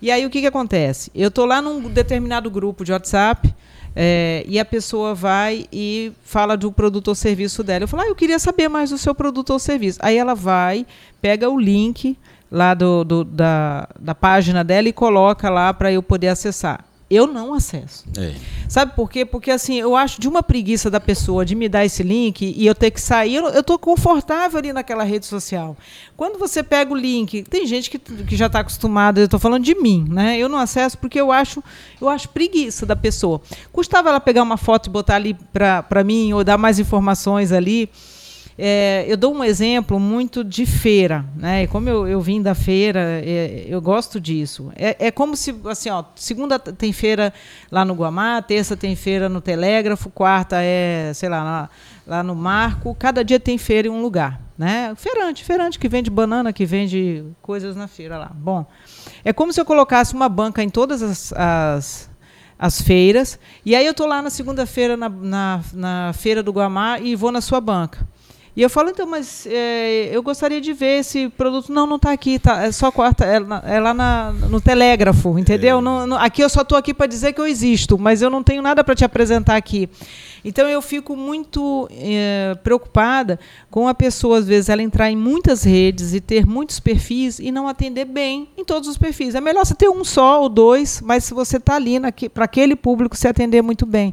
E aí o que, que acontece? Eu estou lá num determinado grupo de WhatsApp. É, e a pessoa vai e fala do produto ou serviço dela. Eu falo, ah, eu queria saber mais do seu produto ou serviço. Aí ela vai, pega o link, lá do, do da, da página dela e coloca lá para eu poder acessar. Eu não acesso. É. Sabe por quê? Porque assim, eu acho de uma preguiça da pessoa de me dar esse link e eu ter que sair, eu estou confortável ali naquela rede social. Quando você pega o link, tem gente que, que já está acostumada, eu estou falando de mim, né? Eu não acesso porque eu acho, eu acho preguiça da pessoa. Custava ela pegar uma foto e botar ali para mim ou dar mais informações ali. É, eu dou um exemplo muito de feira, né? E como eu, eu vim da feira, é, eu gosto disso. É, é, como se, assim, ó, segunda tem feira lá no Guamá, terça tem feira no Telégrafo, quarta é, sei lá, lá, lá no Marco. Cada dia tem feira em um lugar, né? Feirante, feirante que vende banana, que vende coisas na feira lá. Bom, é como se eu colocasse uma banca em todas as, as as feiras. E aí eu estou lá na segunda-feira na, na, na, feira do Guamá e vou na sua banca. E eu falo, então, mas é, eu gostaria de ver esse produto. Não, não está aqui, tá, é só quarta, é, é lá na, no telégrafo, entendeu? É. Não, não, aqui eu só estou aqui para dizer que eu existo, mas eu não tenho nada para te apresentar aqui. Então eu fico muito é, preocupada com a pessoa, às vezes, ela entrar em muitas redes e ter muitos perfis e não atender bem em todos os perfis. É melhor você ter um só ou dois, mas se você está ali para aquele público, se atender muito bem.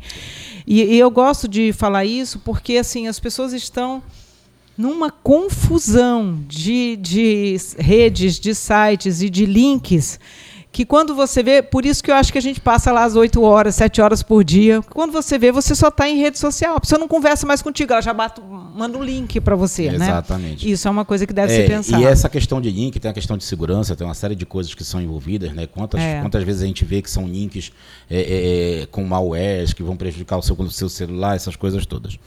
E, e eu gosto de falar isso porque assim as pessoas estão numa confusão de, de redes, de sites e de links que quando você vê, por isso que eu acho que a gente passa lá as 8 horas, 7 horas por dia. Quando você vê, você só está em rede social. A pessoa não conversa mais contigo, ela já bate, manda um link para você.
Né? Exatamente.
Né? Isso é uma coisa que deve é, ser pensada.
E essa questão de link tem a questão de segurança, tem uma série de coisas que são envolvidas. Né? Quantas, é. quantas vezes a gente vê que são links é, é, é com malwares que vão prejudicar o seu, o seu celular, essas coisas todas.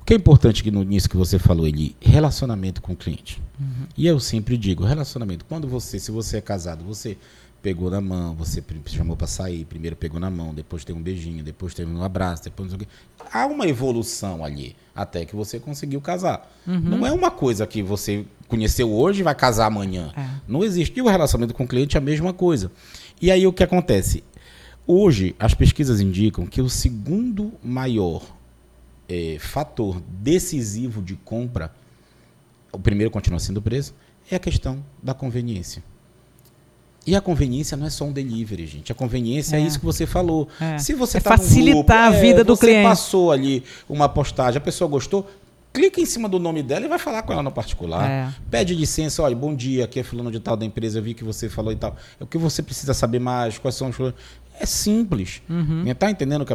O que é importante que no início que você falou, ele relacionamento com o cliente. Uhum. E eu sempre digo, relacionamento, quando você, se você é casado, você pegou na mão, você chamou para sair, primeiro pegou na mão, depois tem um beijinho, depois teve um abraço, depois há uma evolução ali até que você conseguiu casar. Uhum. Não é uma coisa que você conheceu hoje e vai casar amanhã. É. Não existe. E o relacionamento com o cliente é a mesma coisa. E aí o que acontece? Hoje as pesquisas indicam que o segundo maior é, fator decisivo de compra, o primeiro continua sendo o preço, é a questão da conveniência. E a conveniência não é só um delivery, gente. A conveniência é, é isso que você falou. É. Se você é
tá facilitar grupo, a é, vida do
você
cliente. Você
passou ali uma postagem, a pessoa gostou, clica em cima do nome dela e vai falar com ela no particular. É. Pede licença, olha, bom dia, aqui é fulano de tal da empresa, eu vi que você falou e tal. É o que você precisa saber mais, quais são os é simples. Uhum. Tá entendendo? Que,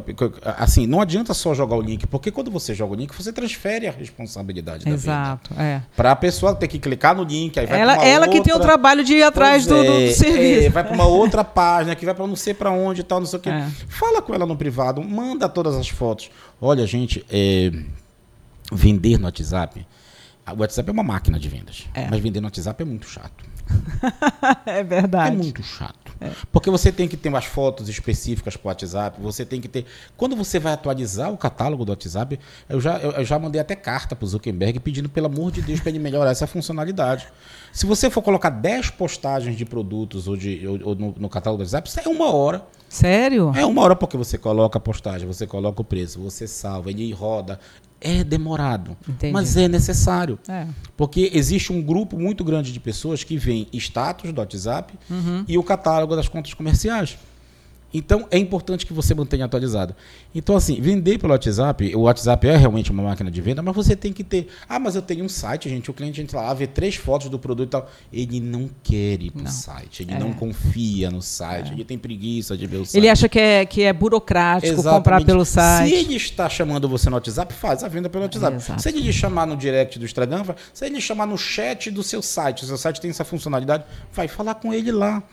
assim, não adianta só jogar o link, porque quando você joga o link, você transfere a responsabilidade
Exato,
da
venda. É.
Para a pessoa ter que clicar no link, aí vai
Ela, ela outra... que tem o trabalho de ir atrás do, é, do, serviço.
É, vai para uma outra página, que vai para não sei para onde e tal, não sei o quê. É. Fala com ela no privado, manda todas as fotos. Olha, gente, é, vender no WhatsApp. O WhatsApp é uma máquina de vendas, é. mas vender no WhatsApp é muito chato. <laughs>
é verdade.
É muito chato. É. Porque você tem que ter umas fotos específicas para o WhatsApp, você tem que ter. Quando você vai atualizar o catálogo do WhatsApp, eu já, eu, eu já mandei até carta para o Zuckerberg pedindo, pelo amor de Deus, para ele melhorar essa funcionalidade. Se você for colocar 10 postagens de produtos ou, de, ou, ou no, no, catálogo do WhatsApp, isso é uma hora.
Sério?
É uma hora porque você coloca a postagem, você coloca o preço, você salva, ele roda, é demorado, Entendi. mas é necessário. É. Porque existe um grupo muito grande de pessoas que veem status do WhatsApp uhum. e o catálogo das contas comerciais. Então é importante que você mantenha atualizado. Então, assim, vender pelo WhatsApp, o WhatsApp é realmente uma máquina de venda, mas você tem que ter. Ah, mas eu tenho um site, gente. O cliente entra lá, vê três fotos do produto e tal. Ele não quer ir para o site, ele é. não confia no site, é. ele tem preguiça de ver o site.
Ele acha que é, que é burocrático Exatamente. comprar pelo site.
Se ele está chamando você no WhatsApp, faz a venda pelo WhatsApp. Se ele lhe chamar no direct do Instagram, se ele lhe chamar no chat do seu site, o seu site tem essa funcionalidade, vai falar com ele lá.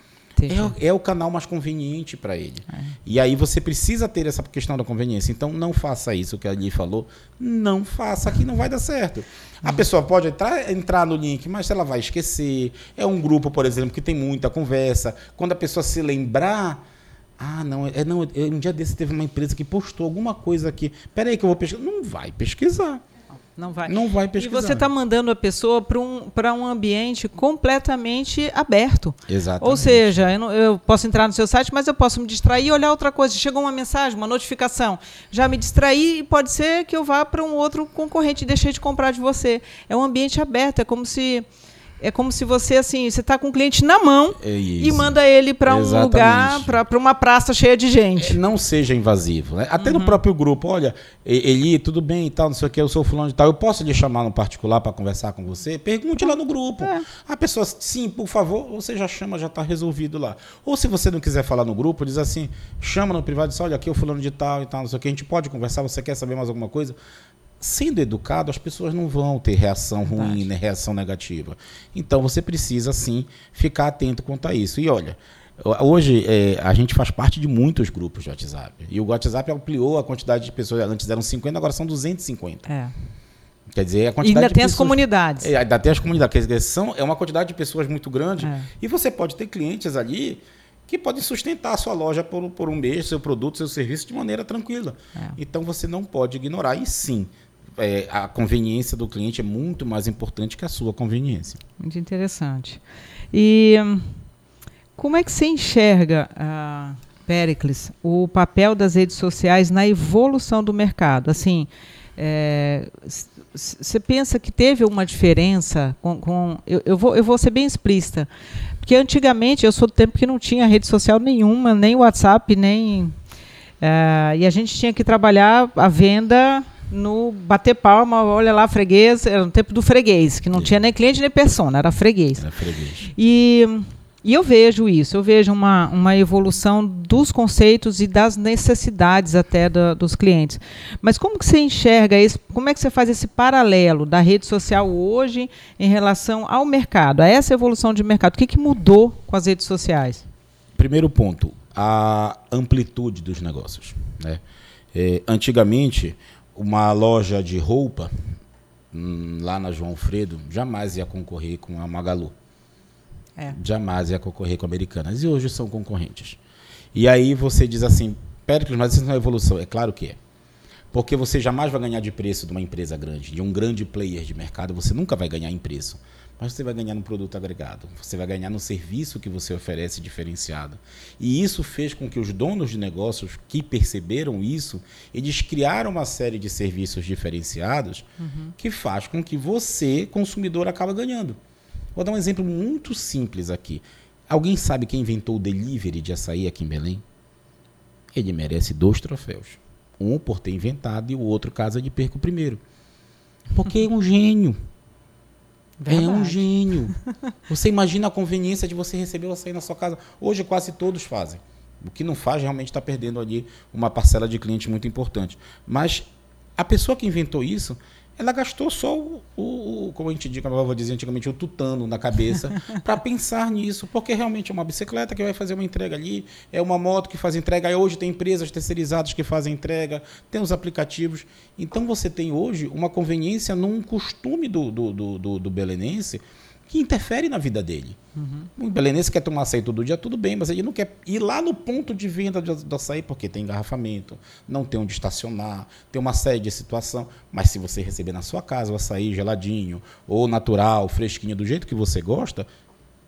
É, é, o canal mais conveniente para ele. É. E aí você precisa ter essa questão da conveniência. Então não faça isso que a Ali falou. Não faça que não vai dar certo. A hum. pessoa pode entrar, entrar no link, mas ela vai esquecer. É um grupo, por exemplo, que tem muita conversa. Quando a pessoa se lembrar. Ah, não, é, não, um dia desse teve uma empresa que postou alguma coisa aqui. Peraí que eu vou pesquisar. Não vai pesquisar.
Não vai.
Não vai pesquisar.
E você está mandando a pessoa para um, um ambiente completamente aberto.
Exatamente.
Ou seja, eu, não, eu, posso entrar no seu site, mas eu posso me distrair e olhar outra coisa. Chegou uma mensagem, uma notificação. Já me distraí e pode ser que eu vá para um outro concorrente e deixei de comprar de você. É um ambiente aberto, é como se é como se você, assim, você está com o cliente na mão é e manda ele para um lugar, para uma praça cheia de gente.
É, não seja invasivo. Né? Até uhum. no próprio grupo, olha, Eli, tudo bem e tal, não sei o que, eu sou fulano de tal, eu posso lhe chamar no particular para conversar com você? Pergunte lá no grupo. É. A pessoa, sim, por favor, você já chama, já está resolvido lá. Ou se você não quiser falar no grupo, diz assim, chama no privado e diz, olha, aqui é o fulano de tal e tal, não sei o que, a gente pode conversar, você quer saber mais alguma coisa? Sendo educado, as pessoas não vão ter reação ruim, né, reação negativa. Então você precisa sim ficar atento quanto a isso. E olha, hoje é, a gente faz parte de muitos grupos de WhatsApp. E o WhatsApp ampliou a quantidade de pessoas. Antes eram 50, agora são 250. É. Quer dizer, a quantidade
e ainda
de
tem
pessoas,
as comunidades.
É, ainda tem as comunidades. Quer dizer, são, é uma quantidade de pessoas muito grande. É. E você pode ter clientes ali que podem sustentar a sua loja por, por um mês, seu produto, seu serviço de maneira tranquila. É. Então você não pode ignorar. E sim, é, a conveniência do cliente é muito mais importante que a sua conveniência.
Muito interessante. E hum, como é que você enxerga, uh, Pericles, o papel das redes sociais na evolução do mercado? Assim, você é, pensa que teve uma diferença com. com eu, eu, vou, eu vou ser bem explícita. Porque antigamente, eu sou do tempo que não tinha rede social nenhuma, nem WhatsApp, nem. Uh, e a gente tinha que trabalhar a venda no bater palma, olha lá, freguês, era no tempo do freguês, que não tinha nem cliente nem persona, era freguês. Era freguês. E, e eu vejo isso, eu vejo uma, uma evolução dos conceitos e das necessidades até da, dos clientes. Mas como que você enxerga isso? Como é que você faz esse paralelo da rede social hoje em relação ao mercado, a essa evolução de mercado? O que, que mudou com as redes sociais?
Primeiro ponto, a amplitude dos negócios. Né? É, antigamente, uma loja de roupa hum, lá na João Fredo jamais ia concorrer com a Magalu. É. Jamais ia concorrer com a Americanas. E hoje são concorrentes. E aí você diz assim, Péricles, mas isso não é evolução. É claro que é. Porque você jamais vai ganhar de preço de uma empresa grande, de um grande player de mercado, você nunca vai ganhar em preço mas você vai ganhar no produto agregado, você vai ganhar no serviço que você oferece diferenciado. E isso fez com que os donos de negócios que perceberam isso, eles criaram uma série de serviços diferenciados uhum. que faz com que você, consumidor, acaba ganhando. Vou dar um exemplo muito simples aqui. Alguém sabe quem inventou o delivery de açaí aqui em Belém? Ele merece dois troféus. Um por ter inventado e o outro casa de perco primeiro. Porque é um <laughs> gênio. Verdade. É um gênio. <laughs> Você imagina a conveniência de você receber o açaí na sua casa. Hoje quase todos fazem. O que não faz realmente está perdendo ali uma parcela de cliente muito importante. Mas a pessoa que inventou isso, ela gastou só o, o como a gente diz, como eu dizer antigamente, o tutano na cabeça <laughs> para pensar nisso, porque realmente é uma bicicleta que vai fazer uma entrega ali, é uma moto que faz entrega, aí hoje tem empresas terceirizadas que fazem entrega, tem os aplicativos. Então você tem hoje uma conveniência num costume do, do, do, do, do belenense que interfere na vida dele. Uhum. O belenense quer tomar açaí todo dia, tudo bem, mas ele não quer ir lá no ponto de venda do açaí porque tem engarrafamento, não tem onde estacionar, tem uma série de situação. Mas se você receber na sua casa o açaí geladinho, ou natural, fresquinho, do jeito que você gosta,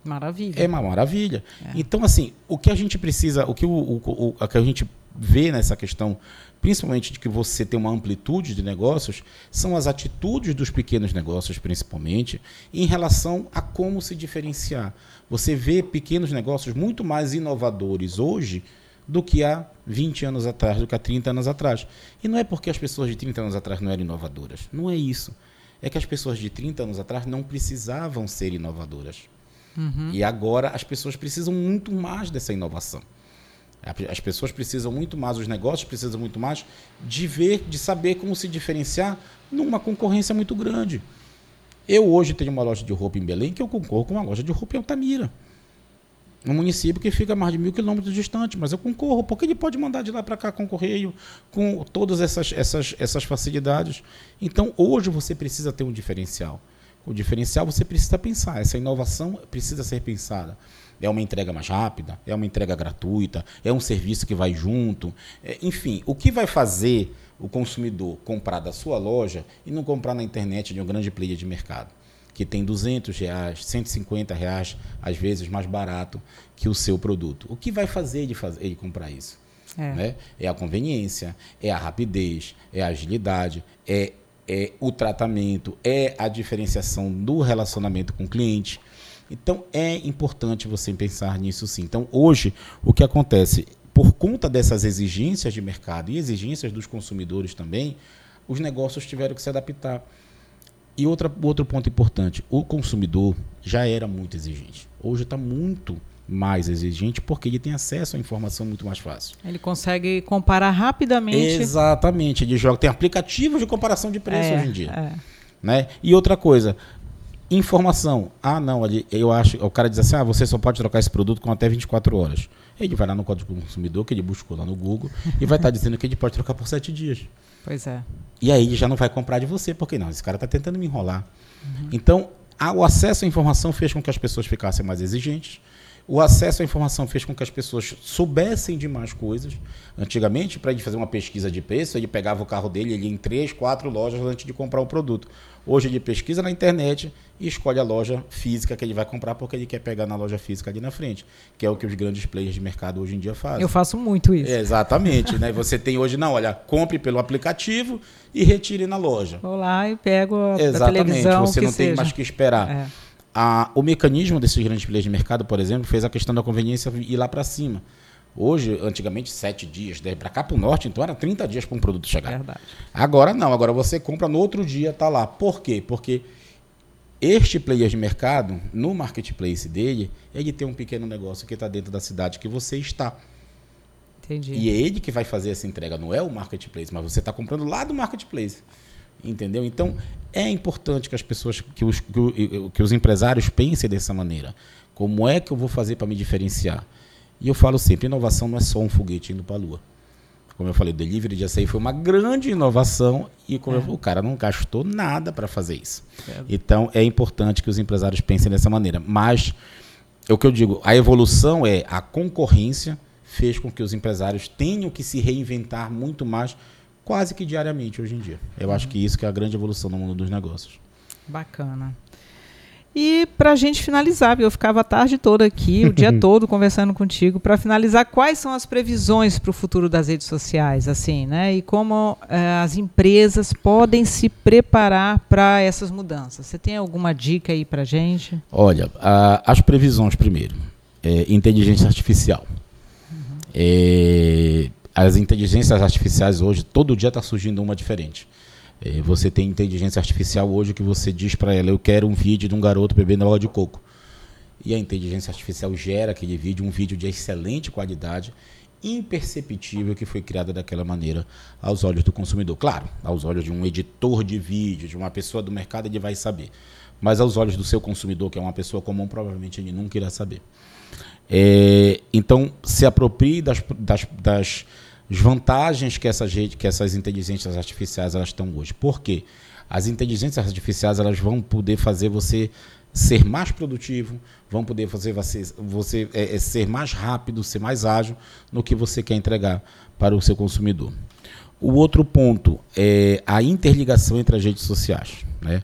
Maravilha.
É uma maravilha. É. Então, assim, o que a gente precisa, o que, o, o, o, que a gente vê nessa questão principalmente de que você tem uma amplitude de negócios, são as atitudes dos pequenos negócios, principalmente, em relação a como se diferenciar. Você vê pequenos negócios muito mais inovadores hoje do que há 20 anos atrás, do que há 30 anos atrás. E não é porque as pessoas de 30 anos atrás não eram inovadoras. Não é isso. É que as pessoas de 30 anos atrás não precisavam ser inovadoras. Uhum. E agora as pessoas precisam muito mais dessa inovação. As pessoas precisam muito mais, os negócios precisam muito mais de ver, de saber como se diferenciar numa concorrência muito grande. Eu hoje tenho uma loja de roupa em Belém que eu concorro com uma loja de roupa em Altamira. Um município que fica a mais de mil quilômetros distante, mas eu concorro, porque ele pode mandar de lá para cá com correio, com todas essas, essas, essas facilidades. Então, hoje você precisa ter um diferencial. O diferencial você precisa pensar, essa inovação precisa ser pensada. É uma entrega mais rápida? É uma entrega gratuita? É um serviço que vai junto? É, enfim, o que vai fazer o consumidor comprar da sua loja e não comprar na internet de um grande player de mercado? Que tem 200 reais, 150 reais, às vezes mais barato que o seu produto. O que vai fazer ele, fazer, ele comprar isso? É. Né? é a conveniência, é a rapidez, é a agilidade, é, é o tratamento, é a diferenciação do relacionamento com o cliente. Então é importante você pensar nisso sim. Então hoje o que acontece por conta dessas exigências de mercado e exigências dos consumidores também, os negócios tiveram que se adaptar. E outra, outro ponto importante, o consumidor já era muito exigente. Hoje está muito mais exigente porque ele tem acesso à informação muito mais fácil.
Ele consegue comparar rapidamente.
Exatamente, ele joga tem aplicativos de comparação de preço é, hoje em dia, é. né? E outra coisa, informação. Ah, não, eu acho, o cara diz assim: "Ah, você só pode trocar esse produto com até 24 horas". Ele vai lá no Código do Consumidor, que ele buscou lá no Google, e vai estar dizendo que ele pode trocar por 7 dias.
Pois é.
E aí ele já não vai comprar de você, porque não, esse cara está tentando me enrolar. Uhum. Então, o acesso à informação fez com que as pessoas ficassem mais exigentes, o acesso à informação fez com que as pessoas soubessem de mais coisas. Antigamente, para ele fazer uma pesquisa de preço, ele pegava o carro dele, ele ia em três, quatro lojas antes de comprar o produto. Hoje ele pesquisa na internet e escolhe a loja física que ele vai comprar porque ele quer pegar na loja física ali na frente, que é o que os grandes players de mercado hoje em dia fazem.
Eu faço muito isso.
É, exatamente, né? Você tem hoje não, olha, compre pelo aplicativo e retire na loja.
Vou lá e pego a, exatamente, televisão.
Você não seja. tem mais que esperar. É. A, o mecanismo desses grandes players de mercado, por exemplo, fez a questão da conveniência ir lá para cima. Hoje, antigamente, sete dias, daí para cá para o norte, então era 30 dias para um produto chegar. Verdade. Agora não, agora você compra no outro dia, tá lá. Por quê? Porque este player de mercado, no marketplace dele, ele tem um pequeno negócio que está dentro da cidade que você está.
Entendi.
E é ele que vai fazer essa entrega, não é o marketplace, mas você está comprando lá do marketplace. Entendeu? Então, é importante que as pessoas, que os, que os empresários pensem dessa maneira. Como é que eu vou fazer para me diferenciar? E eu falo sempre, inovação não é só um foguete indo para a lua. Como eu falei, o delivery de açaí foi uma grande inovação e como é. eu, o cara não gastou nada para fazer isso. É. Então, é importante que os empresários pensem dessa maneira. Mas, é o que eu digo, a evolução é a concorrência fez com que os empresários tenham que se reinventar muito mais quase que diariamente hoje em dia. Eu uhum. acho que isso que é a grande evolução no mundo dos negócios.
Bacana. E para a gente finalizar, eu ficava a tarde toda aqui, o dia <laughs> todo conversando contigo, para finalizar, quais são as previsões para o futuro das redes sociais, assim, né? E como eh, as empresas podem se preparar para essas mudanças? Você tem alguma dica aí para gente?
Olha, a, as previsões primeiro, é, inteligência artificial. Uhum. É, as inteligências artificiais hoje, todo dia está surgindo uma diferente. É, você tem inteligência artificial hoje que você diz para ela, eu quero um vídeo de um garoto bebendo água de coco. E a inteligência artificial gera aquele vídeo, um vídeo de excelente qualidade, imperceptível que foi criado daquela maneira aos olhos do consumidor. Claro, aos olhos de um editor de vídeo, de uma pessoa do mercado, ele vai saber. Mas aos olhos do seu consumidor, que é uma pessoa comum, provavelmente ele nunca irá saber. É, então, se aproprie das, das, das vantagens que essas, que essas inteligências artificiais elas estão hoje. Por quê? As inteligências artificiais elas vão poder fazer você ser mais produtivo, vão poder fazer você, você é, é, ser mais rápido, ser mais ágil no que você quer entregar para o seu consumidor. O outro ponto é a interligação entre as redes sociais. Né?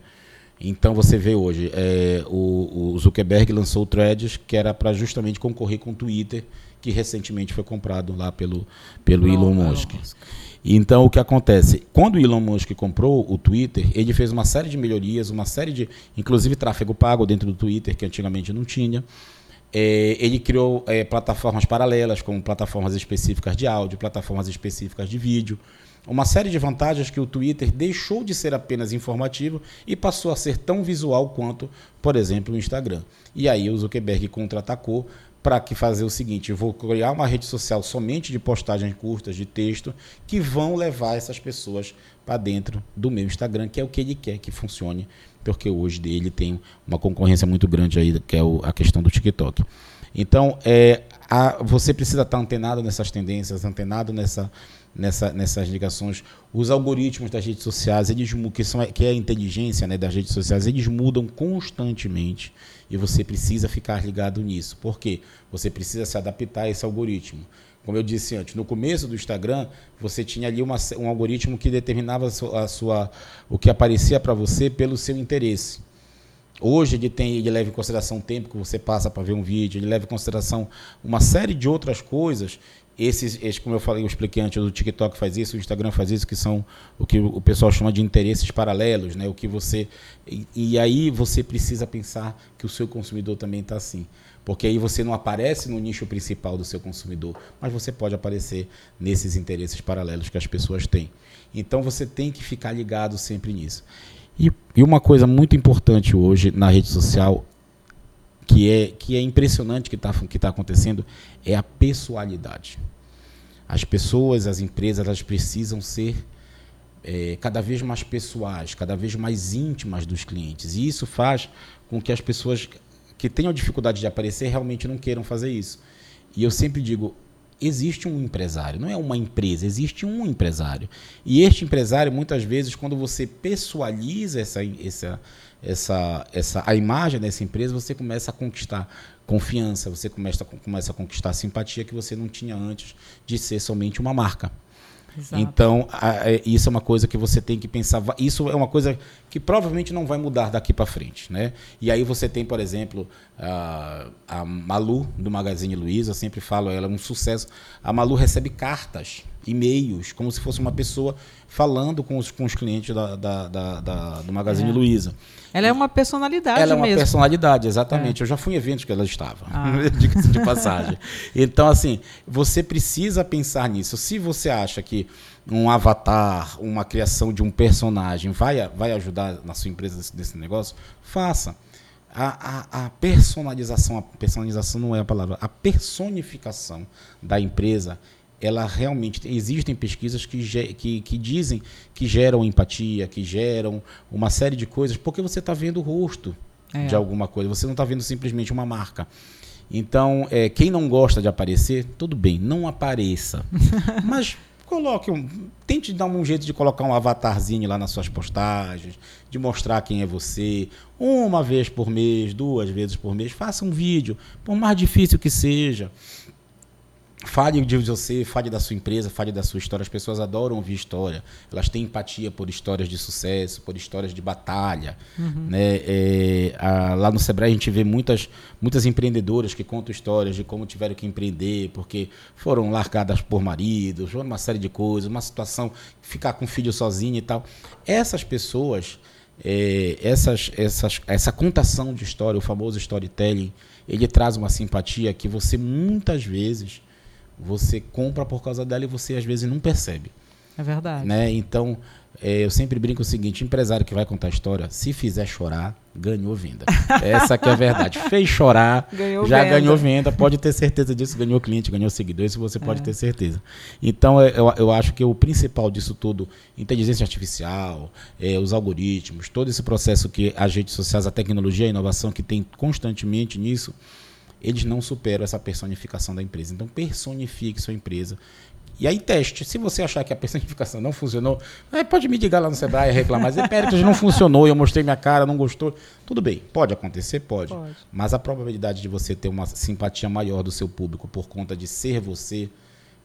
Então você vê hoje, é, o, o, Zuckerberg lançou o Threads, que era para justamente concorrer com o Twitter, que recentemente foi comprado lá pelo, pelo Não, Elon Musk. Musk. Então o que acontece? Quando o Elon Musk comprou o Twitter, ele fez uma série de melhorias, uma série de, inclusive tráfego pago dentro do Twitter, que antigamente não tinha. É, ele criou é, plataformas paralelas, como plataformas específicas de áudio, plataformas específicas de vídeo uma série de vantagens que o Twitter deixou de ser apenas informativo e passou a ser tão visual quanto, por exemplo, o Instagram. E aí o Zuckerberg contra-atacou para que fazer o seguinte, vou criar uma rede social somente de postagens curtas de texto que vão levar essas pessoas para dentro do meu Instagram, que é o que ele quer que funcione, porque hoje dele tem uma concorrência muito grande aí, que é o, a questão do TikTok. Então, é, a, você precisa estar antenado nessas tendências, antenado nessa nessa, nessas ligações. Os algoritmos das redes sociais, eles, que, são, que é a inteligência né, das redes sociais, eles mudam constantemente e você precisa ficar ligado nisso. Por quê? Você precisa se adaptar a esse algoritmo. Como eu disse antes, no começo do Instagram, você tinha ali uma, um algoritmo que determinava a sua, a sua o que aparecia para você pelo seu interesse. Hoje ele tem, ele leva em consideração o tempo que você passa para ver um vídeo, ele leva em consideração uma série de outras coisas esses, esses, como eu falei, eu expliquei antes, o TikTok faz isso, o Instagram faz isso, que são o que o pessoal chama de interesses paralelos, né? O que você e, e aí você precisa pensar que o seu consumidor também está assim, porque aí você não aparece no nicho principal do seu consumidor, mas você pode aparecer nesses interesses paralelos que as pessoas têm. Então você tem que ficar ligado sempre nisso. E, e uma coisa muito importante hoje na rede social que é, que é impressionante que está que tá acontecendo é a pessoalidade. As pessoas, as empresas, elas precisam ser é, cada vez mais pessoais, cada vez mais íntimas dos clientes. E isso faz com que as pessoas que tenham dificuldade de aparecer realmente não queiram fazer isso. E eu sempre digo, existe um empresário, não é uma empresa, existe um empresário. E este empresário, muitas vezes, quando você pessoaliza essa, essa, essa, essa, a imagem dessa empresa, você começa a conquistar confiança, você começa, começa a conquistar simpatia que você não tinha antes de ser somente uma marca. Exato. Então, é, isso é uma coisa que você tem que pensar. Isso é uma coisa que provavelmente não vai mudar daqui para frente. Né? E aí você tem, por exemplo, a, a Malu, do Magazine Luiza, eu sempre falo, ela é um sucesso. A Malu recebe cartas, e-mails, como se fosse uma pessoa falando com os, com os clientes da, da, da, da do Magazine é. Luiza.
Ela é uma personalidade
Ela é uma
mesmo.
personalidade, exatamente. É. Eu já fui em eventos que ela estava, ah. <laughs> de passagem. Então, assim, você precisa pensar nisso. Se você acha que um avatar, uma criação de um personagem vai, vai ajudar na sua empresa desse, desse negócio, faça. A, a, a, personalização, a personalização não é a palavra, a personificação da empresa ela realmente existem pesquisas que, que, que dizem que geram empatia, que geram uma série de coisas, porque você está vendo o rosto é. de alguma coisa, você não está vendo simplesmente uma marca. Então, é, quem não gosta de aparecer, tudo bem, não apareça. <laughs> Mas coloque um. Tente dar um jeito de colocar um avatarzinho lá nas suas postagens, de mostrar quem é você. Uma vez por mês, duas vezes por mês, faça um vídeo, por mais difícil que seja. Fale de você, fale da sua empresa, fale da sua história. As pessoas adoram ouvir história. Elas têm empatia por histórias de sucesso, por histórias de batalha. Uhum. Né? É, a, lá no Sebrae a gente vê muitas, muitas empreendedoras que contam histórias de como tiveram que empreender, porque foram largadas por maridos, uma série de coisas, uma situação, ficar com o filho sozinho e tal. Essas pessoas, é, essas, essas, essa contação de história, o famoso storytelling, ele traz uma simpatia que você muitas vezes você compra por causa dela e você às vezes não percebe.
É verdade.
Né? Então, é, eu sempre brinco o seguinte: empresário que vai contar história, se fizer chorar, ganhou venda. <laughs> Essa que é a verdade. Fez chorar, ganhou já venda. ganhou venda, pode ter certeza disso, ganhou cliente, ganhou seguidor, isso você pode é. ter certeza. Então, é, eu, eu acho que o principal disso tudo, inteligência artificial, é, os algoritmos, todo esse processo que as redes sociais, a tecnologia, a inovação que tem constantemente nisso, eles não superam essa personificação da empresa. Então, personifique sua empresa. E aí teste. Se você achar que a personificação não funcionou, pode me ligar lá no Sebrae e reclamar. Dizer, Péricles, não funcionou, eu mostrei minha cara, não gostou. Tudo bem, pode acontecer? Pode. pode. Mas a probabilidade de você ter uma simpatia maior do seu público por conta de ser você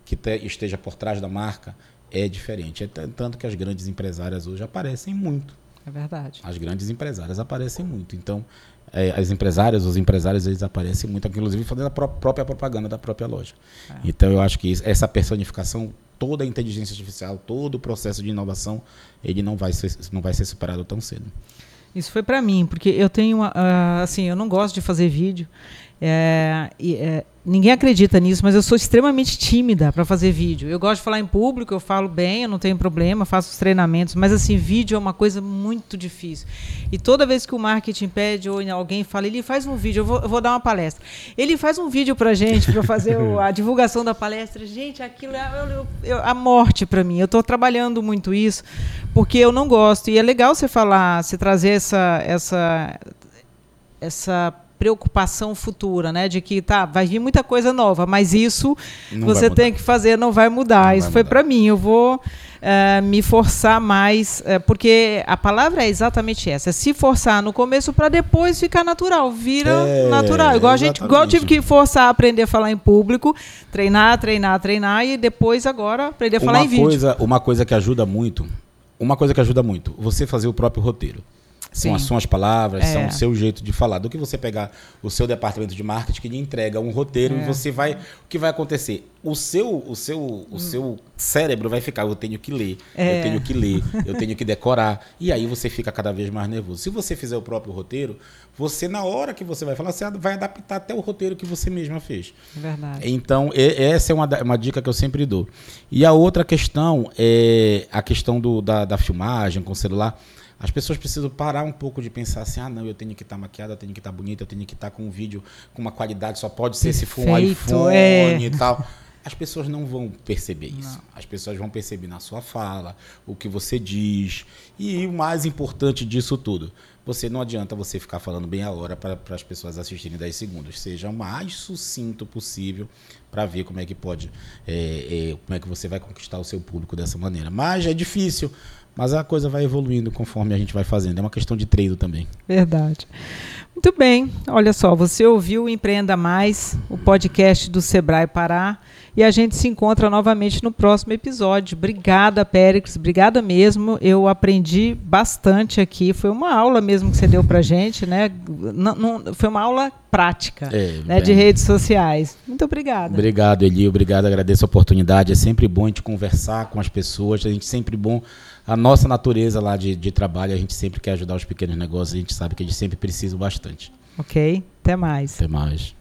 que esteja por trás da marca é diferente. É tanto que as grandes empresárias hoje aparecem muito.
É verdade.
As grandes empresárias aparecem muito. Então, é, as empresárias, os empresários, eles aparecem muito, inclusive fazendo a pró própria propaganda da própria loja. É. Então eu acho que essa personificação, toda a inteligência artificial, todo o processo de inovação, ele não vai ser, não vai ser superado tão cedo.
Isso foi para mim, porque eu tenho, uh, assim, eu não gosto de fazer vídeo. É, é, ninguém acredita nisso, mas eu sou extremamente tímida para fazer vídeo. Eu gosto de falar em público, eu falo bem, eu não tenho problema, faço os treinamentos, mas assim, vídeo é uma coisa muito difícil. E toda vez que o marketing pede ou alguém fala, ele faz um vídeo, eu vou, eu vou dar uma palestra. Ele faz um vídeo para gente, para fazer o, a divulgação da palestra. Gente, aquilo é eu, eu, a morte para mim. Eu estou trabalhando muito isso, porque eu não gosto. E é legal você falar, você trazer essa, essa, essa preocupação futura, né? De que tá, vai vir muita coisa nova, mas isso não você tem que fazer, não vai mudar. Não isso vai foi para mim. Eu vou uh, me forçar mais, uh, porque a palavra é exatamente essa: é se forçar no começo para depois ficar natural, vira é, natural. Igual a gente, igual eu tive que forçar a aprender a falar em público, treinar, treinar, treinar e depois agora aprender a falar
uma
em vídeo.
Coisa, uma coisa que ajuda muito, uma coisa que ajuda muito, você fazer o próprio roteiro. Sim. São as suas palavras, é. são o seu jeito de falar. Do que você pegar o seu departamento de marketing que lhe entrega um roteiro é. e você vai. O que vai acontecer? O seu, o seu, o hum. seu cérebro vai ficar, eu tenho que ler, é. eu tenho que ler, eu <laughs> tenho que decorar. E aí você fica cada vez mais nervoso. Se você fizer o próprio roteiro, você, na hora que você vai falar, você vai adaptar até o roteiro que você mesma fez.
Verdade.
Então, essa é uma, uma dica que eu sempre dou. E a outra questão é a questão do, da, da filmagem com o celular As pessoas precisam parar um pouco de pensar assim, ah, não, eu tenho que estar tá maquiada, eu tenho que estar tá bonita, eu tenho que estar tá com um vídeo com uma qualidade, só pode ser Perfeito, se for um iPhone é. e tal. As pessoas não vão perceber isso. Não. As pessoas vão perceber na sua fala, o que você diz. E o mais importante disso tudo, você não adianta você ficar falando bem a hora para as pessoas assistirem 10 segundos. Seja o mais sucinto possível para ver como é que pode, é, é, como é que você vai conquistar o seu público dessa maneira. Mas é difícil. Mas a coisa vai evoluindo conforme a gente vai fazendo. É uma questão de treino também.
Verdade. Muito bem. Olha só, você ouviu o Empreenda Mais, o podcast do Sebrae Pará. E a gente se encontra novamente no próximo episódio. Obrigada, Péricles. Obrigada mesmo. Eu aprendi bastante aqui. Foi uma aula mesmo que você deu para gente, né? Não, não, foi uma aula prática é, né, de redes sociais. Muito obrigada.
Obrigado, Eli. Obrigado. Agradeço a oportunidade. É sempre bom a gente conversar com as pessoas. A gente sempre bom a nossa natureza lá de, de trabalho. A gente sempre quer ajudar os pequenos negócios. A gente sabe que gente sempre precisa bastante.
Ok. Até mais.
Até mais.